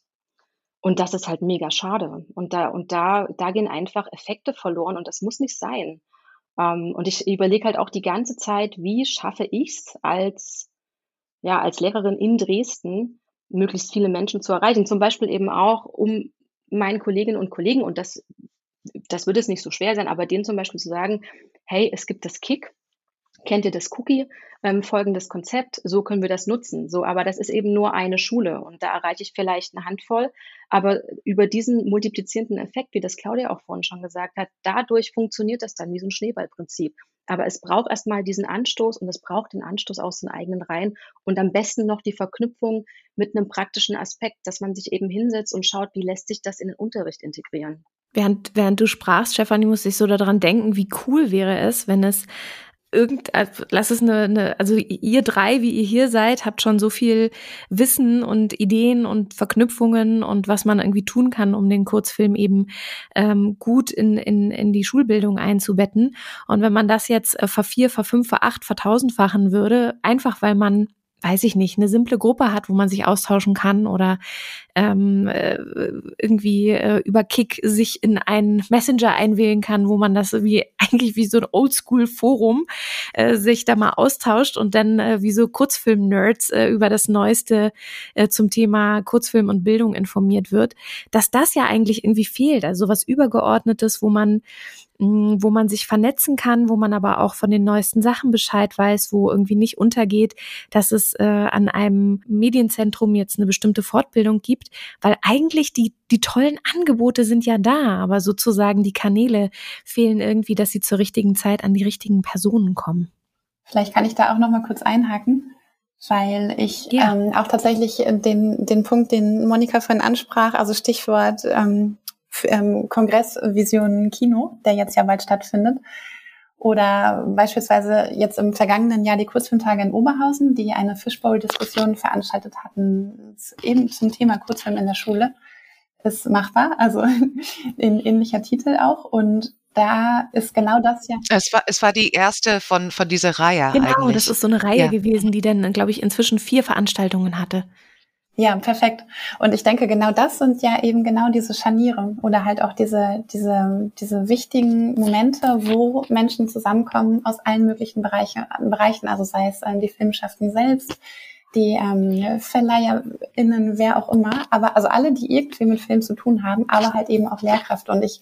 Und das ist halt mega schade. Und da, und da, da gehen einfach Effekte verloren und das muss nicht sein. Ähm, und ich überlege halt auch die ganze Zeit, wie schaffe ich es als, ja, als Lehrerin in Dresden, möglichst viele Menschen zu erreichen. Zum Beispiel eben auch, um meinen Kolleginnen und Kollegen, und das, das würde es nicht so schwer sein, aber denen zum Beispiel zu sagen, hey, es gibt das Kick, kennt ihr das Cookie, ähm, folgendes Konzept, so können wir das nutzen. So, aber das ist eben nur eine Schule und da erreiche ich vielleicht eine Handvoll. Aber über diesen multiplizierenden Effekt, wie das Claudia auch vorhin schon gesagt hat, dadurch funktioniert das dann wie so ein Schneeballprinzip. Aber es braucht erstmal diesen Anstoß und es braucht den Anstoß aus den eigenen Reihen und am besten noch die Verknüpfung mit einem praktischen Aspekt, dass man sich eben hinsetzt und schaut, wie lässt sich das in den Unterricht integrieren. Während, während du sprachst, Stefanie, muss ich so daran denken, wie cool wäre es, wenn es irgend, lass es eine, eine, also ihr drei, wie ihr hier seid, habt schon so viel Wissen und Ideen und Verknüpfungen und was man irgendwie tun kann, um den Kurzfilm eben ähm, gut in, in, in die Schulbildung einzubetten. Und wenn man das jetzt äh, vervier, verfünf, veracht, vertausendfachen würde, einfach weil man weiß ich nicht, eine simple Gruppe hat, wo man sich austauschen kann oder ähm, äh, irgendwie äh, über Kick sich in einen Messenger einwählen kann, wo man das wie eigentlich wie so ein Oldschool-Forum äh, sich da mal austauscht und dann äh, wie so Kurzfilm-Nerds äh, über das Neueste äh, zum Thema Kurzfilm und Bildung informiert wird, dass das ja eigentlich irgendwie fehlt. Also was Übergeordnetes, wo man wo man sich vernetzen kann, wo man aber auch von den neuesten Sachen Bescheid weiß, wo irgendwie nicht untergeht, dass es äh, an einem Medienzentrum jetzt eine bestimmte Fortbildung gibt, weil eigentlich die, die tollen Angebote sind ja da, aber sozusagen die Kanäle fehlen irgendwie, dass sie zur richtigen Zeit an die richtigen Personen kommen. Vielleicht kann ich da auch noch mal kurz einhaken weil ich ja. ähm, auch tatsächlich den, den Punkt, den Monika vorhin ansprach, also Stichwort ähm, ähm, Kongress Vision Kino, der jetzt ja bald stattfindet. Oder beispielsweise jetzt im vergangenen Jahr die Kurzfilmtage in Oberhausen, die eine Fishbowl-Diskussion veranstaltet hatten, eben zum Thema Kurzfilm in der Schule. Ist machbar, also in ähnlicher Titel auch. Und da ist genau das ja. Es war, es war die erste von, von dieser Reihe. Genau, eigentlich. das ist so eine Reihe ja. gewesen, die dann, glaube ich, inzwischen vier Veranstaltungen hatte. Ja, perfekt. Und ich denke, genau das sind ja eben genau diese Scharniere oder halt auch diese, diese, diese wichtigen Momente, wo Menschen zusammenkommen aus allen möglichen Bereiche, Bereichen, also sei es ähm, die Filmschaften selbst, die ähm, VerleiherInnen, wer auch immer, aber also alle, die irgendwie mit Film zu tun haben, aber halt eben auch Lehrkräfte. Und ich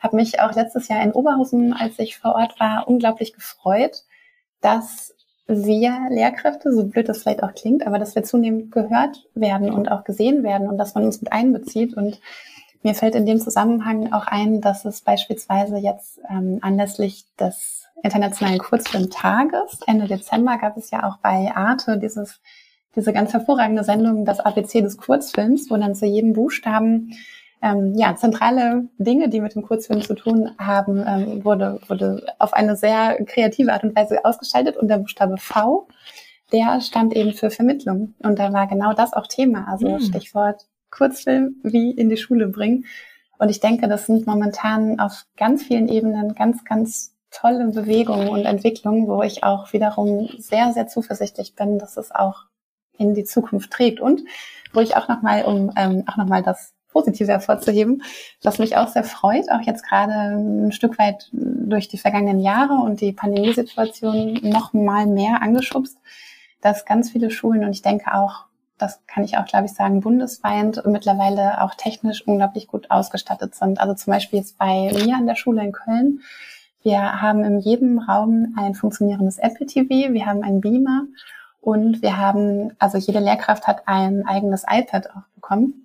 habe mich auch letztes Jahr in Oberhausen, als ich vor Ort war, unglaublich gefreut, dass wir Lehrkräfte, so blöd das vielleicht auch klingt, aber dass wir zunehmend gehört werden und auch gesehen werden und dass man uns mit einbezieht. Und mir fällt in dem Zusammenhang auch ein, dass es beispielsweise jetzt ähm, anlässlich des Internationalen Kurzfilmtages, Ende Dezember, gab es ja auch bei Arte dieses, diese ganz hervorragende Sendung, das ABC des Kurzfilms, wo dann zu jedem Buchstaben ähm, ja, zentrale Dinge, die mit dem Kurzfilm zu tun haben, ähm, wurde, wurde auf eine sehr kreative Art und Weise ausgestaltet. Und der Buchstabe V, der stand eben für Vermittlung. Und da war genau das auch Thema. Also mhm. Stichwort Kurzfilm, wie in die Schule bringen. Und ich denke, das sind momentan auf ganz vielen Ebenen ganz, ganz tolle Bewegungen und Entwicklungen, wo ich auch wiederum sehr, sehr zuversichtlich bin, dass es auch in die Zukunft trägt. Und wo ich auch nochmal, um ähm, auch nochmal das Positive hervorzuheben, was mich auch sehr freut, auch jetzt gerade ein Stück weit durch die vergangenen Jahre und die Pandemiesituation noch mal mehr angeschubst, dass ganz viele Schulen und ich denke auch, das kann ich auch, glaube ich, sagen, bundesweit mittlerweile auch technisch unglaublich gut ausgestattet sind. Also zum Beispiel jetzt bei mir an der Schule in Köln. Wir haben in jedem Raum ein funktionierendes Apple TV, wir haben einen Beamer und wir haben, also jede Lehrkraft hat ein eigenes iPad auch bekommen.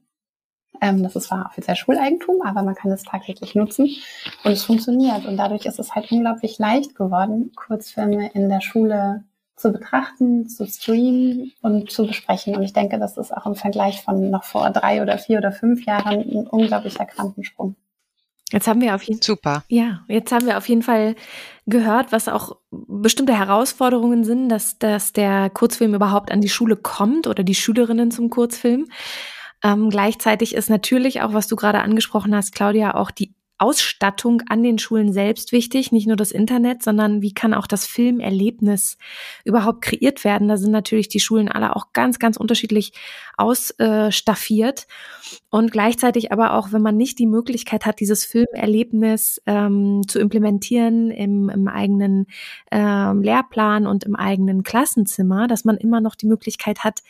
Ähm, das ist zwar offiziell Schuleigentum, aber man kann es tagtäglich nutzen und es funktioniert. Und dadurch ist es halt unglaublich leicht geworden, Kurzfilme in der Schule zu betrachten, zu streamen und zu besprechen. Und ich denke, das ist auch im Vergleich von noch vor drei oder vier oder fünf Jahren ein unglaublicher Quantensprung. Jetzt haben wir auf jeden Super. Ja, jetzt haben wir auf jeden Fall gehört, was auch bestimmte Herausforderungen sind, dass, dass der Kurzfilm überhaupt an die Schule kommt oder die Schülerinnen zum Kurzfilm. Ähm, gleichzeitig ist natürlich auch, was du gerade angesprochen hast, Claudia, auch die Ausstattung an den Schulen selbst wichtig, nicht nur das Internet, sondern wie kann auch das Filmerlebnis überhaupt kreiert werden. Da sind natürlich die Schulen alle auch ganz, ganz unterschiedlich ausstaffiert. Und gleichzeitig aber auch, wenn man nicht die Möglichkeit hat, dieses Filmerlebnis ähm, zu implementieren im, im eigenen ähm, Lehrplan und im eigenen Klassenzimmer, dass man immer noch die Möglichkeit hat,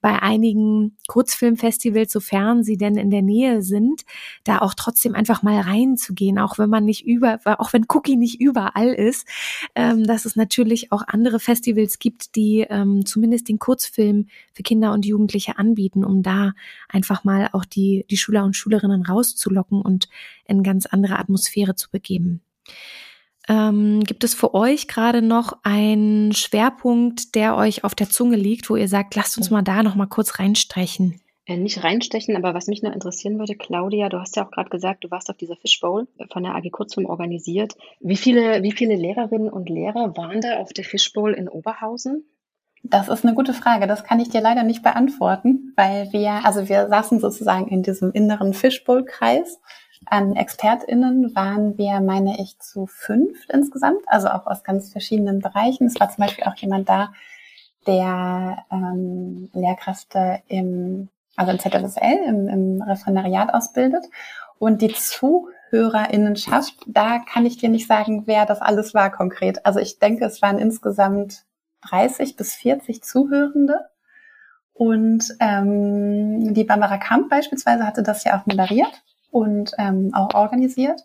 bei einigen Kurzfilmfestivals, sofern sie denn in der Nähe sind, da auch trotzdem einfach mal reinzugehen, auch wenn man nicht über, auch wenn Cookie nicht überall ist, ähm, dass es natürlich auch andere Festivals gibt, die ähm, zumindest den Kurzfilm für Kinder und Jugendliche anbieten, um da einfach mal auch die, die Schüler und Schülerinnen rauszulocken und in ganz andere Atmosphäre zu begeben. Ähm, gibt es für euch gerade noch einen Schwerpunkt, der euch auf der Zunge liegt, wo ihr sagt, lasst uns mal da noch mal kurz reinstechen? Äh, nicht reinstechen, aber was mich noch interessieren würde, Claudia, du hast ja auch gerade gesagt, du warst auf dieser Fishbowl von der AG Kurzfilm organisiert. Wie viele, wie viele Lehrerinnen und Lehrer waren da auf der Fishbowl in Oberhausen? Das ist eine gute Frage. Das kann ich dir leider nicht beantworten, weil wir, also wir saßen sozusagen in diesem inneren Fishbowl-Kreis an ExpertInnen waren wir, meine ich, zu fünf insgesamt, also auch aus ganz verschiedenen Bereichen. Es war zum Beispiel auch jemand da, der ähm, Lehrkräfte im, also im ZFSL, im, im Referendariat ausbildet. Und die ZuhörerInnenschaft, da kann ich dir nicht sagen, wer das alles war konkret. Also ich denke, es waren insgesamt 30 bis 40 Zuhörende. Und ähm, die Barbara Kamp beispielsweise hatte das ja auch moderiert und ähm, auch organisiert.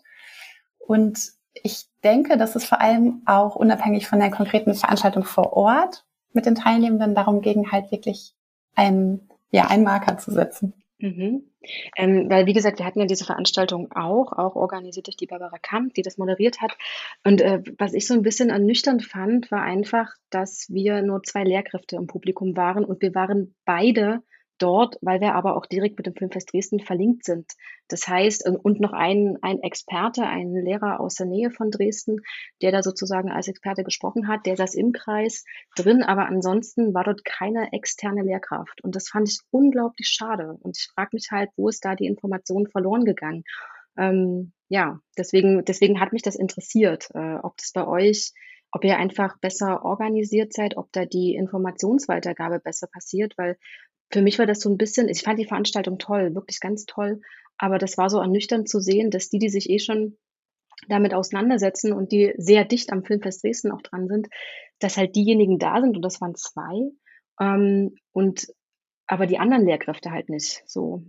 Und ich denke, dass es vor allem auch unabhängig von der konkreten Veranstaltung vor Ort mit den Teilnehmenden darum ging, halt wirklich einen, ja, einen Marker zu setzen. Mhm. Ähm, weil, wie gesagt, wir hatten ja diese Veranstaltung auch, auch organisiert durch die Barbara Kamp, die das moderiert hat. Und äh, was ich so ein bisschen ernüchternd fand, war einfach, dass wir nur zwei Lehrkräfte im Publikum waren und wir waren beide dort, weil wir aber auch direkt mit dem Filmfest Dresden verlinkt sind. Das heißt, und noch ein, ein Experte, ein Lehrer aus der Nähe von Dresden, der da sozusagen als Experte gesprochen hat, der saß im Kreis drin, aber ansonsten war dort keine externe Lehrkraft. Und das fand ich unglaublich schade. Und ich frage mich halt, wo ist da die Information verloren gegangen? Ähm, ja, deswegen, deswegen hat mich das interessiert, äh, ob das bei euch ob ihr einfach besser organisiert seid, ob da die Informationsweitergabe besser passiert, weil für mich war das so ein bisschen, ich fand die Veranstaltung toll, wirklich ganz toll, aber das war so ernüchternd zu sehen, dass die, die sich eh schon damit auseinandersetzen und die sehr dicht am Filmfest Dresden auch dran sind, dass halt diejenigen da sind und das waren zwei ähm, und aber die anderen Lehrkräfte halt nicht so.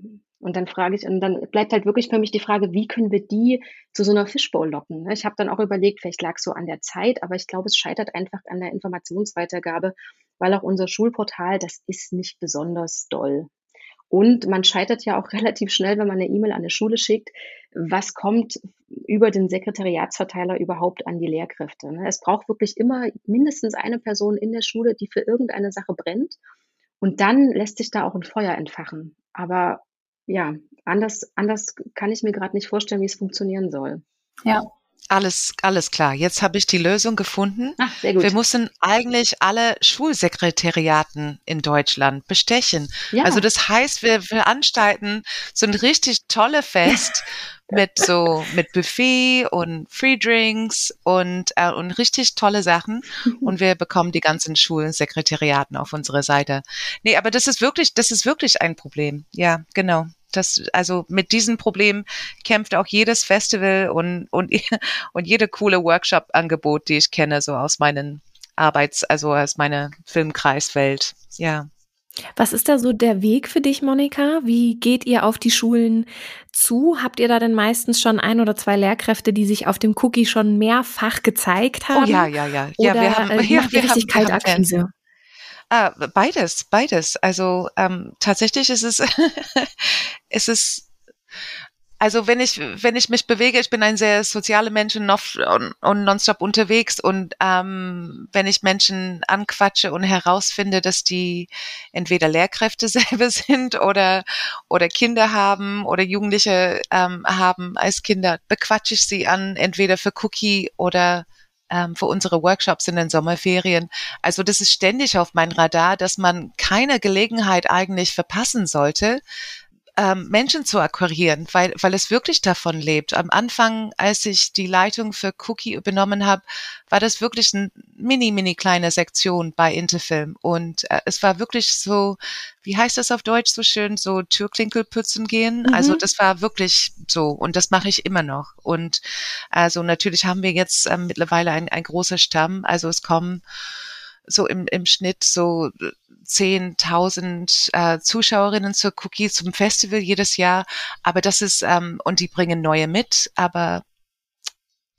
Und dann frage ich, und dann bleibt halt wirklich für mich die Frage, wie können wir die zu so einer Fishbowl locken? Ne? Ich habe dann auch überlegt, vielleicht lag es so an der Zeit, aber ich glaube, es scheitert einfach an der Informationsweitergabe, weil auch unser Schulportal, das ist nicht besonders doll. Und man scheitert ja auch relativ schnell, wenn man eine E-Mail an eine Schule schickt, was kommt über den Sekretariatsverteiler überhaupt an die Lehrkräfte. Ne? Es braucht wirklich immer mindestens eine Person in der Schule, die für irgendeine Sache brennt. Und dann lässt sich da auch ein Feuer entfachen. Aber ja, anders, anders kann ich mir gerade nicht vorstellen, wie es funktionieren soll. Ja, alles, alles klar. Jetzt habe ich die Lösung gefunden. Ach, sehr gut. Wir müssen eigentlich alle Schulsekretariaten in Deutschland bestechen. Ja. Also das heißt, wir veranstalten so ein richtig tolle Fest mit so mit Buffet und Free Drinks und äh, und richtig tolle Sachen und wir bekommen die ganzen Schulsekretariaten auf unsere Seite. Nee, aber das ist wirklich das ist wirklich ein Problem. Ja, genau. Das, also mit diesem Problem kämpft auch jedes Festival und, und, und jede coole Workshop-Angebot, die ich kenne, so aus meinen Arbeits-, also aus meiner Filmkreiswelt. Ja. Was ist da so der Weg für dich, Monika? Wie geht ihr auf die Schulen zu? Habt ihr da denn meistens schon ein oder zwei Lehrkräfte, die sich auf dem Cookie schon mehrfach gezeigt haben? Oh ja, ja, ja. Oder ja, wir haben, äh, ja, wir richtig haben, Kaltakquise? Ah, beides, beides. Also ähm, tatsächlich ist es, ist es, also wenn ich, wenn ich mich bewege, ich bin ein sehr sozialer Mensch und, und nonstop unterwegs und ähm, wenn ich Menschen anquatsche und herausfinde, dass die entweder Lehrkräfte selber sind oder oder Kinder haben oder Jugendliche ähm, haben als Kinder, bequatsche ich sie an, entweder für Cookie oder ähm, für unsere Workshops in den Sommerferien. Also das ist ständig auf mein Radar, dass man keine Gelegenheit eigentlich verpassen sollte, ähm, Menschen zu akquirieren, weil, weil es wirklich davon lebt. Am Anfang, als ich die Leitung für Cookie übernommen habe, war das wirklich eine mini, mini kleine Sektion bei Interfilm. Und äh, es war wirklich so, wie heißt das auf Deutsch so schön, so Türklinkel putzen gehen. Mhm. Also das war wirklich so und das mache ich immer noch. Und also natürlich haben wir jetzt äh, mittlerweile ein, ein großer Stamm. Also es kommen so im, im Schnitt so 10.000 äh, Zuschauerinnen zur Cookie zum Festival jedes Jahr. Aber das ist, ähm, und die bringen neue mit, aber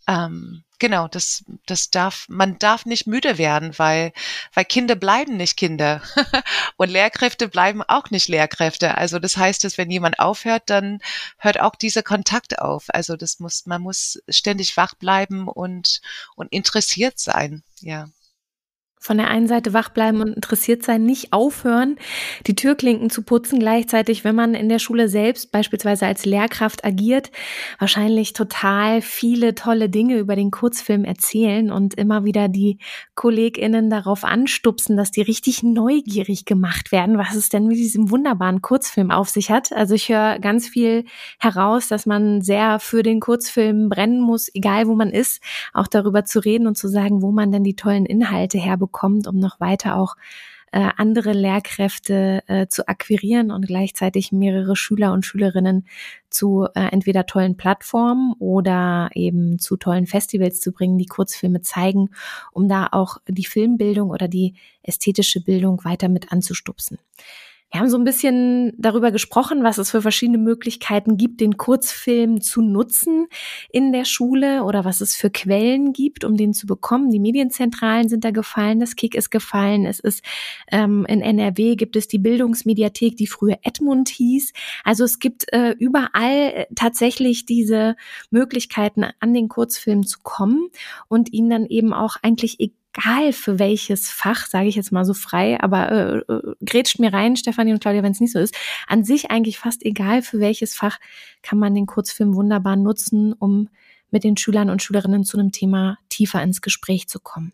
ähm, genau, das, das darf, man darf nicht müde werden, weil, weil Kinder bleiben nicht Kinder und Lehrkräfte bleiben auch nicht Lehrkräfte. Also das heißt, dass wenn jemand aufhört, dann hört auch dieser Kontakt auf. Also das muss, man muss ständig wach bleiben und, und interessiert sein. Ja von der einen Seite wach bleiben und interessiert sein, nicht aufhören, die Türklinken zu putzen, gleichzeitig, wenn man in der Schule selbst beispielsweise als Lehrkraft agiert, wahrscheinlich total viele tolle Dinge über den Kurzfilm erzählen und immer wieder die KollegInnen darauf anstupsen, dass die richtig neugierig gemacht werden, was es denn mit diesem wunderbaren Kurzfilm auf sich hat. Also ich höre ganz viel heraus, dass man sehr für den Kurzfilm brennen muss, egal wo man ist, auch darüber zu reden und zu sagen, wo man denn die tollen Inhalte herbekommt bekommt, um noch weiter auch äh, andere Lehrkräfte äh, zu akquirieren und gleichzeitig mehrere Schüler und Schülerinnen zu äh, entweder tollen Plattformen oder eben zu tollen Festivals zu bringen, die Kurzfilme zeigen, um da auch die Filmbildung oder die ästhetische Bildung weiter mit anzustupsen. Wir haben so ein bisschen darüber gesprochen, was es für verschiedene Möglichkeiten gibt, den Kurzfilm zu nutzen in der Schule oder was es für Quellen gibt, um den zu bekommen. Die Medienzentralen sind da gefallen, das Kick ist gefallen. Es ist ähm, in NRW gibt es die Bildungsmediathek, die früher Edmund hieß. Also es gibt äh, überall tatsächlich diese Möglichkeiten, an den Kurzfilm zu kommen und ihn dann eben auch eigentlich egal egal für welches Fach, sage ich jetzt mal so frei, aber äh, äh, grätscht mir rein, Stefanie und Claudia, wenn es nicht so ist, an sich eigentlich fast egal für welches Fach kann man den Kurzfilm wunderbar nutzen, um mit den Schülern und Schülerinnen zu einem Thema tiefer ins Gespräch zu kommen.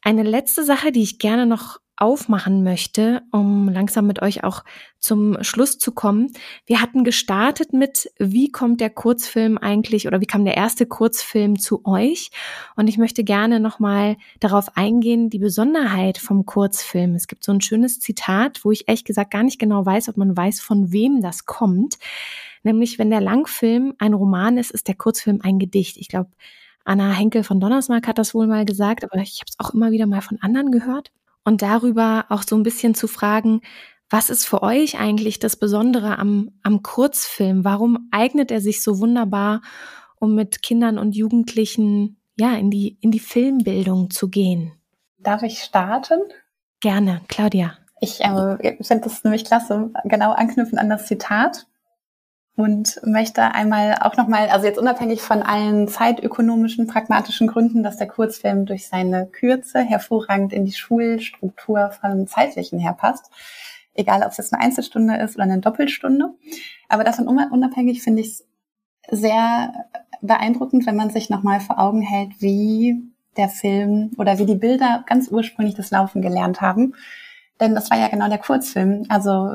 Eine letzte Sache, die ich gerne noch aufmachen möchte, um langsam mit euch auch zum Schluss zu kommen. Wir hatten gestartet mit, wie kommt der Kurzfilm eigentlich oder wie kam der erste Kurzfilm zu euch? Und ich möchte gerne nochmal darauf eingehen, die Besonderheit vom Kurzfilm. Es gibt so ein schönes Zitat, wo ich ehrlich gesagt gar nicht genau weiß, ob man weiß, von wem das kommt. Nämlich, wenn der Langfilm ein Roman ist, ist der Kurzfilm ein Gedicht. Ich glaube, Anna Henkel von Donnersmark hat das wohl mal gesagt, aber ich habe es auch immer wieder mal von anderen gehört und darüber auch so ein bisschen zu fragen, was ist für euch eigentlich das Besondere am, am Kurzfilm? Warum eignet er sich so wunderbar, um mit Kindern und Jugendlichen ja in die, in die Filmbildung zu gehen? Darf ich starten? Gerne, Claudia. Ich äh, finde das nämlich klasse, genau anknüpfen an das Zitat und möchte einmal auch nochmal, also jetzt unabhängig von allen zeitökonomischen, pragmatischen Gründen, dass der Kurzfilm durch seine Kürze hervorragend in die Schulstruktur von zeitlichen her passt, egal ob es jetzt eine Einzelstunde ist oder eine Doppelstunde. Aber davon unabhängig finde ich es sehr beeindruckend, wenn man sich nochmal vor Augen hält, wie der Film oder wie die Bilder ganz ursprünglich das Laufen gelernt haben denn das war ja genau der Kurzfilm. Also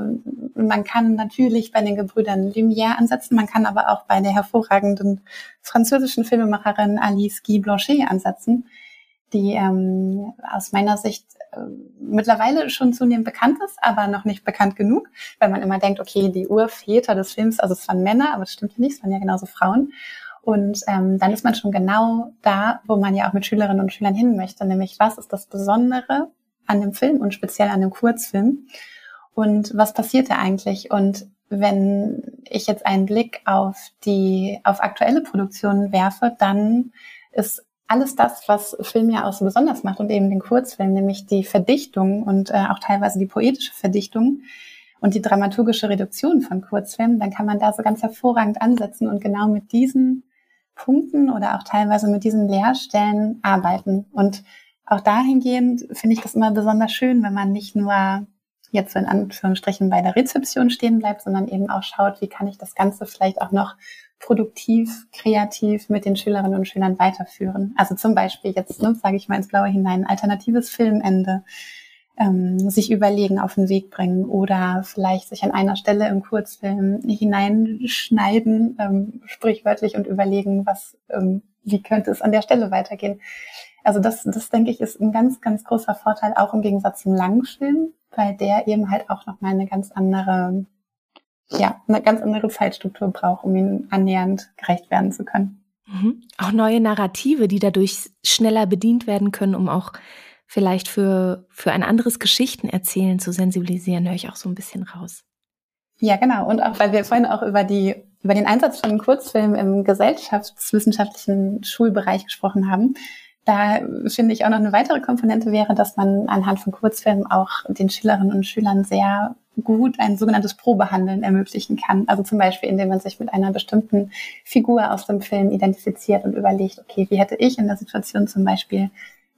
man kann natürlich bei den Gebrüdern Lumière ansetzen, man kann aber auch bei der hervorragenden französischen Filmemacherin Alice Guy Blanchet ansetzen, die ähm, aus meiner Sicht äh, mittlerweile schon zunehmend bekannt ist, aber noch nicht bekannt genug, weil man immer denkt, okay, die Urväter des Films, also es waren Männer, aber das stimmt ja nicht, es waren ja genauso Frauen. Und ähm, dann ist man schon genau da, wo man ja auch mit Schülerinnen und Schülern hin möchte, nämlich was ist das Besondere an dem Film und speziell an dem Kurzfilm. Und was passiert da eigentlich? Und wenn ich jetzt einen Blick auf die, auf aktuelle Produktionen werfe, dann ist alles das, was Film ja auch so besonders macht und eben den Kurzfilm, nämlich die Verdichtung und äh, auch teilweise die poetische Verdichtung und die dramaturgische Reduktion von Kurzfilmen, dann kann man da so ganz hervorragend ansetzen und genau mit diesen Punkten oder auch teilweise mit diesen Leerstellen arbeiten. Und auch dahingehend finde ich das immer besonders schön, wenn man nicht nur jetzt so in Anführungsstrichen bei der Rezeption stehen bleibt, sondern eben auch schaut, wie kann ich das Ganze vielleicht auch noch produktiv, kreativ mit den Schülerinnen und Schülern weiterführen. Also zum Beispiel jetzt, ne, sage ich mal ins Blaue hinein, alternatives Filmende, ähm, sich überlegen, auf den Weg bringen oder vielleicht sich an einer Stelle im Kurzfilm hineinschneiden, ähm, sprichwörtlich und überlegen, was, ähm, wie könnte es an der Stelle weitergehen. Also das, das denke ich, ist ein ganz, ganz großer Vorteil, auch im Gegensatz zum Langfilm, weil der eben halt auch nochmal eine ganz andere, ja, eine ganz andere Zeitstruktur braucht, um ihn annähernd gerecht werden zu können. Mhm. Auch neue Narrative, die dadurch schneller bedient werden können, um auch vielleicht für, für ein anderes Geschichtenerzählen zu sensibilisieren, höre ich auch so ein bisschen raus. Ja, genau. Und auch, weil wir vorhin auch über die, über den Einsatz von Kurzfilmen im gesellschaftswissenschaftlichen Schulbereich gesprochen haben. Da finde ich auch noch eine weitere Komponente wäre, dass man anhand von Kurzfilmen auch den Schülerinnen und Schülern sehr gut ein sogenanntes Probehandeln ermöglichen kann. Also zum Beispiel, indem man sich mit einer bestimmten Figur aus dem Film identifiziert und überlegt, okay, wie hätte ich in der Situation zum Beispiel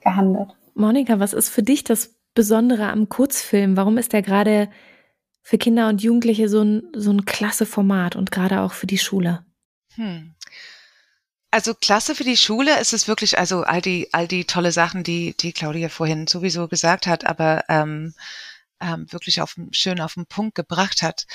gehandelt? Monika, was ist für dich das Besondere am Kurzfilm? Warum ist der gerade für Kinder und Jugendliche so ein, so ein klasse Format und gerade auch für die Schule? Hm. Also klasse für die Schule ist es wirklich, also all die, all die tolle Sachen, die, die Claudia vorhin sowieso gesagt hat, aber ähm, ähm, wirklich auf, schön auf den Punkt gebracht hat.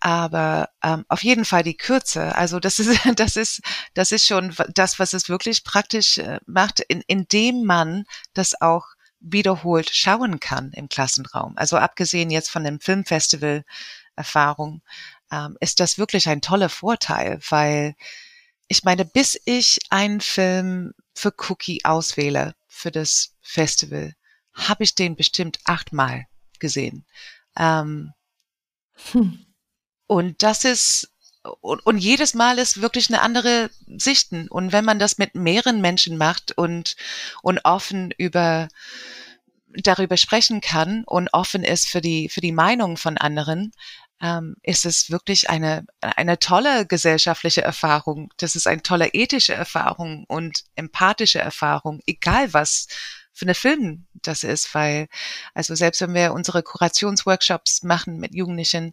Aber ähm, auf jeden Fall die Kürze. Also das ist, das ist, das ist schon das, was es wirklich praktisch äh, macht, in, indem man das auch wiederholt schauen kann im Klassenraum. Also abgesehen jetzt von dem Filmfestival-Erfahrung, ähm, ist das wirklich ein toller Vorteil, weil ich meine, bis ich einen Film für Cookie auswähle für das Festival, habe ich den bestimmt achtmal gesehen. Ähm, hm. Und das ist und, und jedes Mal ist wirklich eine andere Sichten. Und wenn man das mit mehreren Menschen macht und, und offen über, darüber sprechen kann und offen ist für die, für die Meinung von anderen, ähm, ist es wirklich eine, eine tolle gesellschaftliche Erfahrung. Das ist eine tolle ethische Erfahrung und empathische Erfahrung, egal was für eine Film das ist, weil, also selbst wenn wir unsere Kurationsworkshops machen mit Jugendlichen,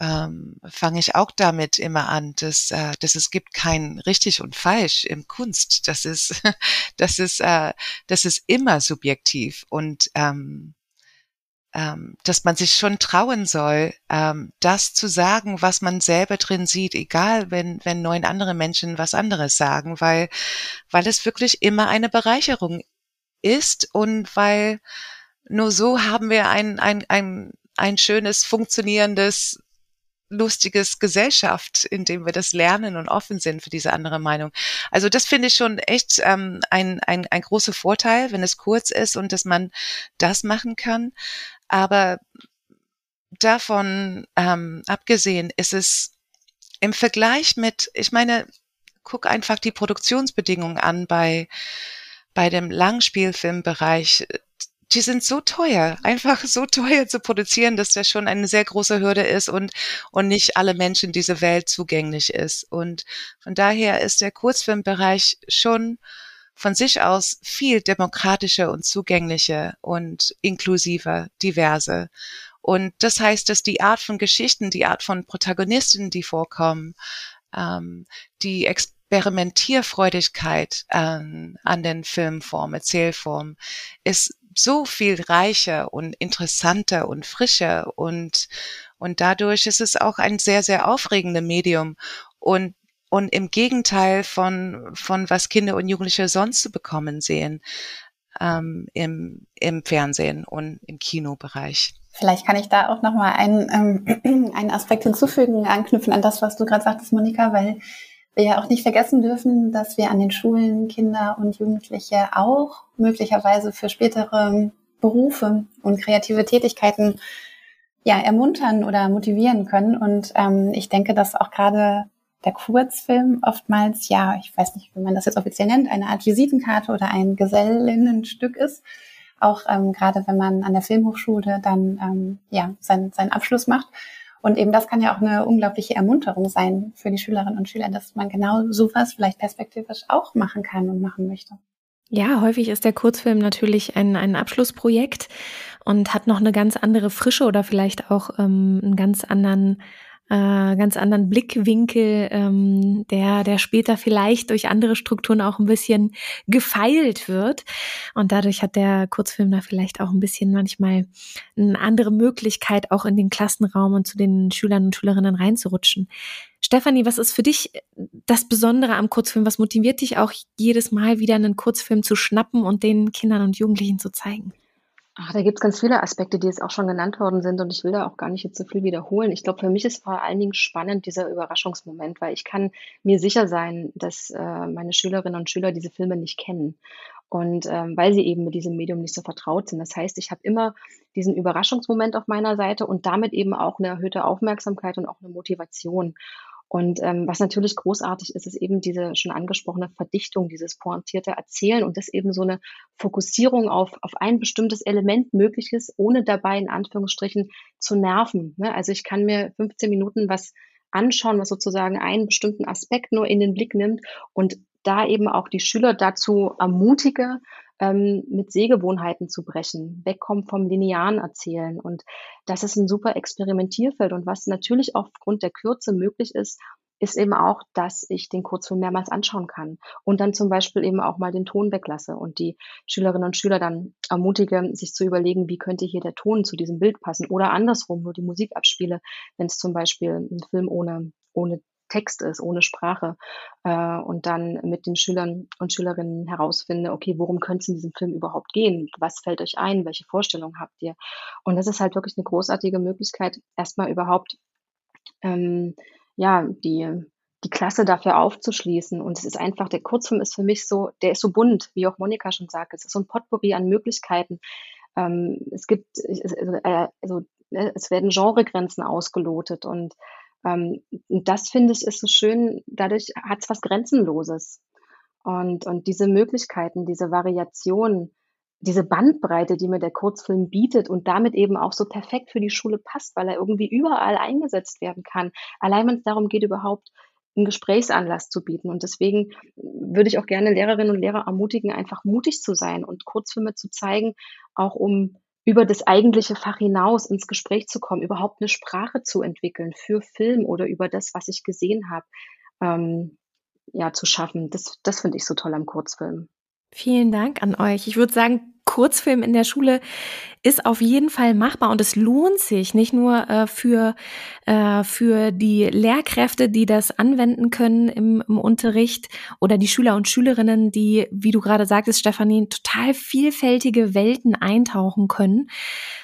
ähm, fange ich auch damit immer an, dass, äh, dass es gibt kein richtig und falsch im Kunst. Das ist, das ist, äh, das ist immer subjektiv und ähm, ähm, dass man sich schon trauen soll, ähm, das zu sagen, was man selber drin sieht, egal wenn, wenn neun andere Menschen was anderes sagen, weil, weil es wirklich immer eine Bereicherung ist und weil nur so haben wir ein, ein, ein, ein schönes, funktionierendes lustiges Gesellschaft, in dem wir das lernen und offen sind für diese andere Meinung. Also das finde ich schon echt ähm, ein, ein, ein großer Vorteil, wenn es kurz ist und dass man das machen kann. Aber davon ähm, abgesehen ist es im Vergleich mit, ich meine, guck einfach die Produktionsbedingungen an bei bei dem Langspielfilmbereich die sind so teuer, einfach so teuer zu produzieren, dass das schon eine sehr große Hürde ist und, und nicht alle Menschen dieser Welt zugänglich ist. Und von daher ist der Kurzfilmbereich schon von sich aus viel demokratischer und zugänglicher und inklusiver, diverse. Und das heißt, dass die Art von Geschichten, die Art von Protagonisten, die vorkommen, ähm, die Experimentierfreudigkeit ähm, an den Filmformen, Erzählformen ist so viel reicher und interessanter und frischer und, und dadurch ist es auch ein sehr, sehr aufregendes Medium und und im Gegenteil von, von was Kinder und Jugendliche sonst zu bekommen sehen ähm, im, im Fernsehen und im Kinobereich. Vielleicht kann ich da auch nochmal einen, ähm, einen Aspekt hinzufügen, anknüpfen an das, was du gerade sagtest, Monika, weil wir ja auch nicht vergessen dürfen, dass wir an den Schulen Kinder und Jugendliche auch möglicherweise für spätere Berufe und kreative Tätigkeiten ja ermuntern oder motivieren können. Und ähm, ich denke, dass auch gerade der Kurzfilm oftmals, ja, ich weiß nicht, wie man das jetzt offiziell nennt, eine Art Visitenkarte oder ein Gesellinnenstück ist. Auch ähm, gerade wenn man an der Filmhochschule dann ähm, ja seinen, seinen Abschluss macht und eben das kann ja auch eine unglaubliche Ermunterung sein für die Schülerinnen und Schüler, dass man genau sowas vielleicht perspektivisch auch machen kann und machen möchte. Ja, häufig ist der Kurzfilm natürlich ein, ein Abschlussprojekt und hat noch eine ganz andere Frische oder vielleicht auch ähm, einen ganz anderen äh, ganz anderen Blickwinkel, ähm, der, der später vielleicht durch andere Strukturen auch ein bisschen gefeilt wird. Und dadurch hat der Kurzfilm da vielleicht auch ein bisschen manchmal eine andere Möglichkeit, auch in den Klassenraum und zu den Schülern und Schülerinnen reinzurutschen. Stefanie, was ist für dich das Besondere am Kurzfilm? Was motiviert dich auch jedes Mal wieder einen Kurzfilm zu schnappen und den Kindern und Jugendlichen zu zeigen? Ach, da gibt es ganz viele Aspekte, die jetzt auch schon genannt worden sind und ich will da auch gar nicht jetzt so viel wiederholen. Ich glaube, für mich ist vor allen Dingen spannend dieser Überraschungsmoment, weil ich kann mir sicher sein, dass äh, meine Schülerinnen und Schüler diese Filme nicht kennen und ähm, weil sie eben mit diesem Medium nicht so vertraut sind. Das heißt, ich habe immer diesen Überraschungsmoment auf meiner Seite und damit eben auch eine erhöhte Aufmerksamkeit und auch eine Motivation. Und ähm, was natürlich großartig ist, ist eben diese schon angesprochene Verdichtung, dieses pointierte Erzählen und dass eben so eine Fokussierung auf, auf ein bestimmtes Element möglich ist, ohne dabei in Anführungsstrichen zu nerven. Ne? Also ich kann mir 15 Minuten was anschauen, was sozusagen einen bestimmten Aspekt nur in den Blick nimmt und da eben auch die Schüler dazu ermutige, ähm, mit Sehgewohnheiten zu brechen, wegkommen vom linearen Erzählen. Und das ist ein super Experimentierfeld. Und was natürlich aufgrund der Kürze möglich ist, ist eben auch, dass ich den Kurzfilm mehrmals anschauen kann und dann zum Beispiel eben auch mal den Ton weglasse und die Schülerinnen und Schüler dann ermutige, sich zu überlegen, wie könnte hier der Ton zu diesem Bild passen oder andersrum, nur die Musik abspiele, wenn es zum Beispiel ein Film ohne, ohne Text ist, ohne Sprache. Äh, und dann mit den Schülern und Schülerinnen herausfinde, okay, worum könnte es in diesem Film überhaupt gehen? Was fällt euch ein? Welche Vorstellungen habt ihr? Und das ist halt wirklich eine großartige Möglichkeit, erstmal überhaupt ähm, ja, die, die Klasse dafür aufzuschließen. Und es ist einfach, der Kurzfilm ist für mich so, der ist so bunt, wie auch Monika schon sagt. Es ist so ein Potpourri an Möglichkeiten. Ähm, es gibt, also, äh, also, es werden Genregrenzen ausgelotet und ähm, das finde ich ist so schön, dadurch hat es was Grenzenloses. Und, und diese Möglichkeiten, diese Variationen, diese Bandbreite, die mir der Kurzfilm bietet und damit eben auch so perfekt für die Schule passt, weil er irgendwie überall eingesetzt werden kann. Allein wenn es darum geht, überhaupt einen Gesprächsanlass zu bieten. Und deswegen würde ich auch gerne Lehrerinnen und Lehrer ermutigen, einfach mutig zu sein und Kurzfilme zu zeigen, auch um über das eigentliche Fach hinaus ins Gespräch zu kommen, überhaupt eine Sprache zu entwickeln für Film oder über das, was ich gesehen habe, ähm, ja, zu schaffen. Das, das finde ich so toll am Kurzfilm. Vielen Dank an euch. Ich würde sagen, Kurzfilm in der Schule ist auf jeden Fall machbar. Und es lohnt sich nicht nur äh, für, äh, für die Lehrkräfte, die das anwenden können im, im Unterricht oder die Schüler und Schülerinnen, die, wie du gerade sagtest, Stefanie, total vielfältige Welten eintauchen können,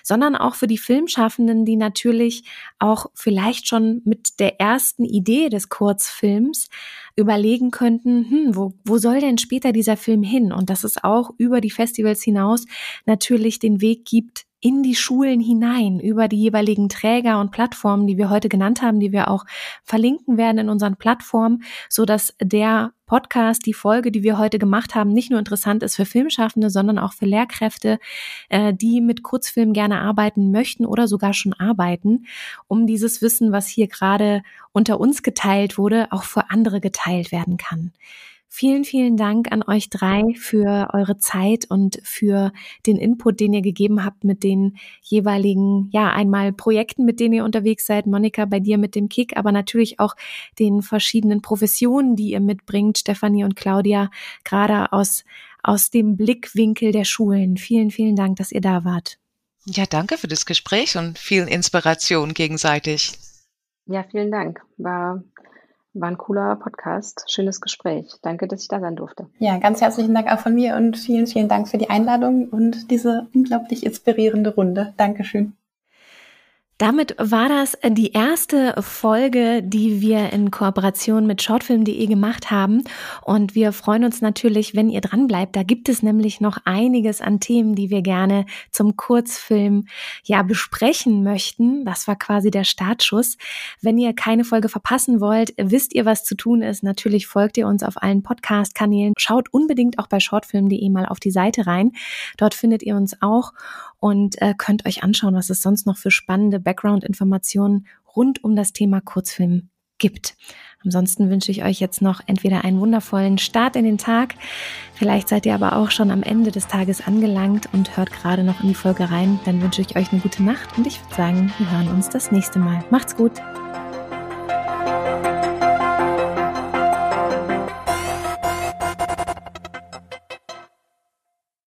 sondern auch für die Filmschaffenden, die natürlich auch vielleicht schon mit der ersten Idee des Kurzfilms überlegen könnten, hm, wo, wo soll denn später dieser Film hin? Und dass es auch über die Festivals hinaus natürlich den Weg gibt, in die Schulen hinein über die jeweiligen Träger und Plattformen, die wir heute genannt haben, die wir auch verlinken werden in unseren Plattformen, so dass der Podcast, die Folge, die wir heute gemacht haben, nicht nur interessant ist für Filmschaffende, sondern auch für Lehrkräfte, äh, die mit Kurzfilm gerne arbeiten möchten oder sogar schon arbeiten, um dieses Wissen, was hier gerade unter uns geteilt wurde, auch für andere geteilt werden kann. Vielen, vielen Dank an euch drei für eure Zeit und für den Input, den ihr gegeben habt mit den jeweiligen, ja, einmal Projekten, mit denen ihr unterwegs seid. Monika, bei dir mit dem Kick, aber natürlich auch den verschiedenen Professionen, die ihr mitbringt, Stefanie und Claudia, gerade aus, aus dem Blickwinkel der Schulen. Vielen, vielen Dank, dass ihr da wart. Ja, danke für das Gespräch und viel Inspiration gegenseitig. Ja, vielen Dank. War war ein cooler Podcast, schönes Gespräch. Danke, dass ich da sein durfte. Ja, ganz herzlichen Dank auch von mir und vielen, vielen Dank für die Einladung und diese unglaublich inspirierende Runde. Dankeschön. Damit war das die erste Folge, die wir in Kooperation mit shortfilm.de gemacht haben. Und wir freuen uns natürlich, wenn ihr dran bleibt. Da gibt es nämlich noch einiges an Themen, die wir gerne zum Kurzfilm ja besprechen möchten. Das war quasi der Startschuss. Wenn ihr keine Folge verpassen wollt, wisst ihr, was zu tun ist. Natürlich folgt ihr uns auf allen Podcast-Kanälen. Schaut unbedingt auch bei shortfilm.de mal auf die Seite rein. Dort findet ihr uns auch und äh, könnt euch anschauen, was es sonst noch für spannende Background-Informationen rund um das Thema Kurzfilm gibt. Ansonsten wünsche ich euch jetzt noch entweder einen wundervollen Start in den Tag, vielleicht seid ihr aber auch schon am Ende des Tages angelangt und hört gerade noch in die Folge rein. Dann wünsche ich euch eine gute Nacht und ich würde sagen, wir hören uns das nächste Mal. Macht's gut!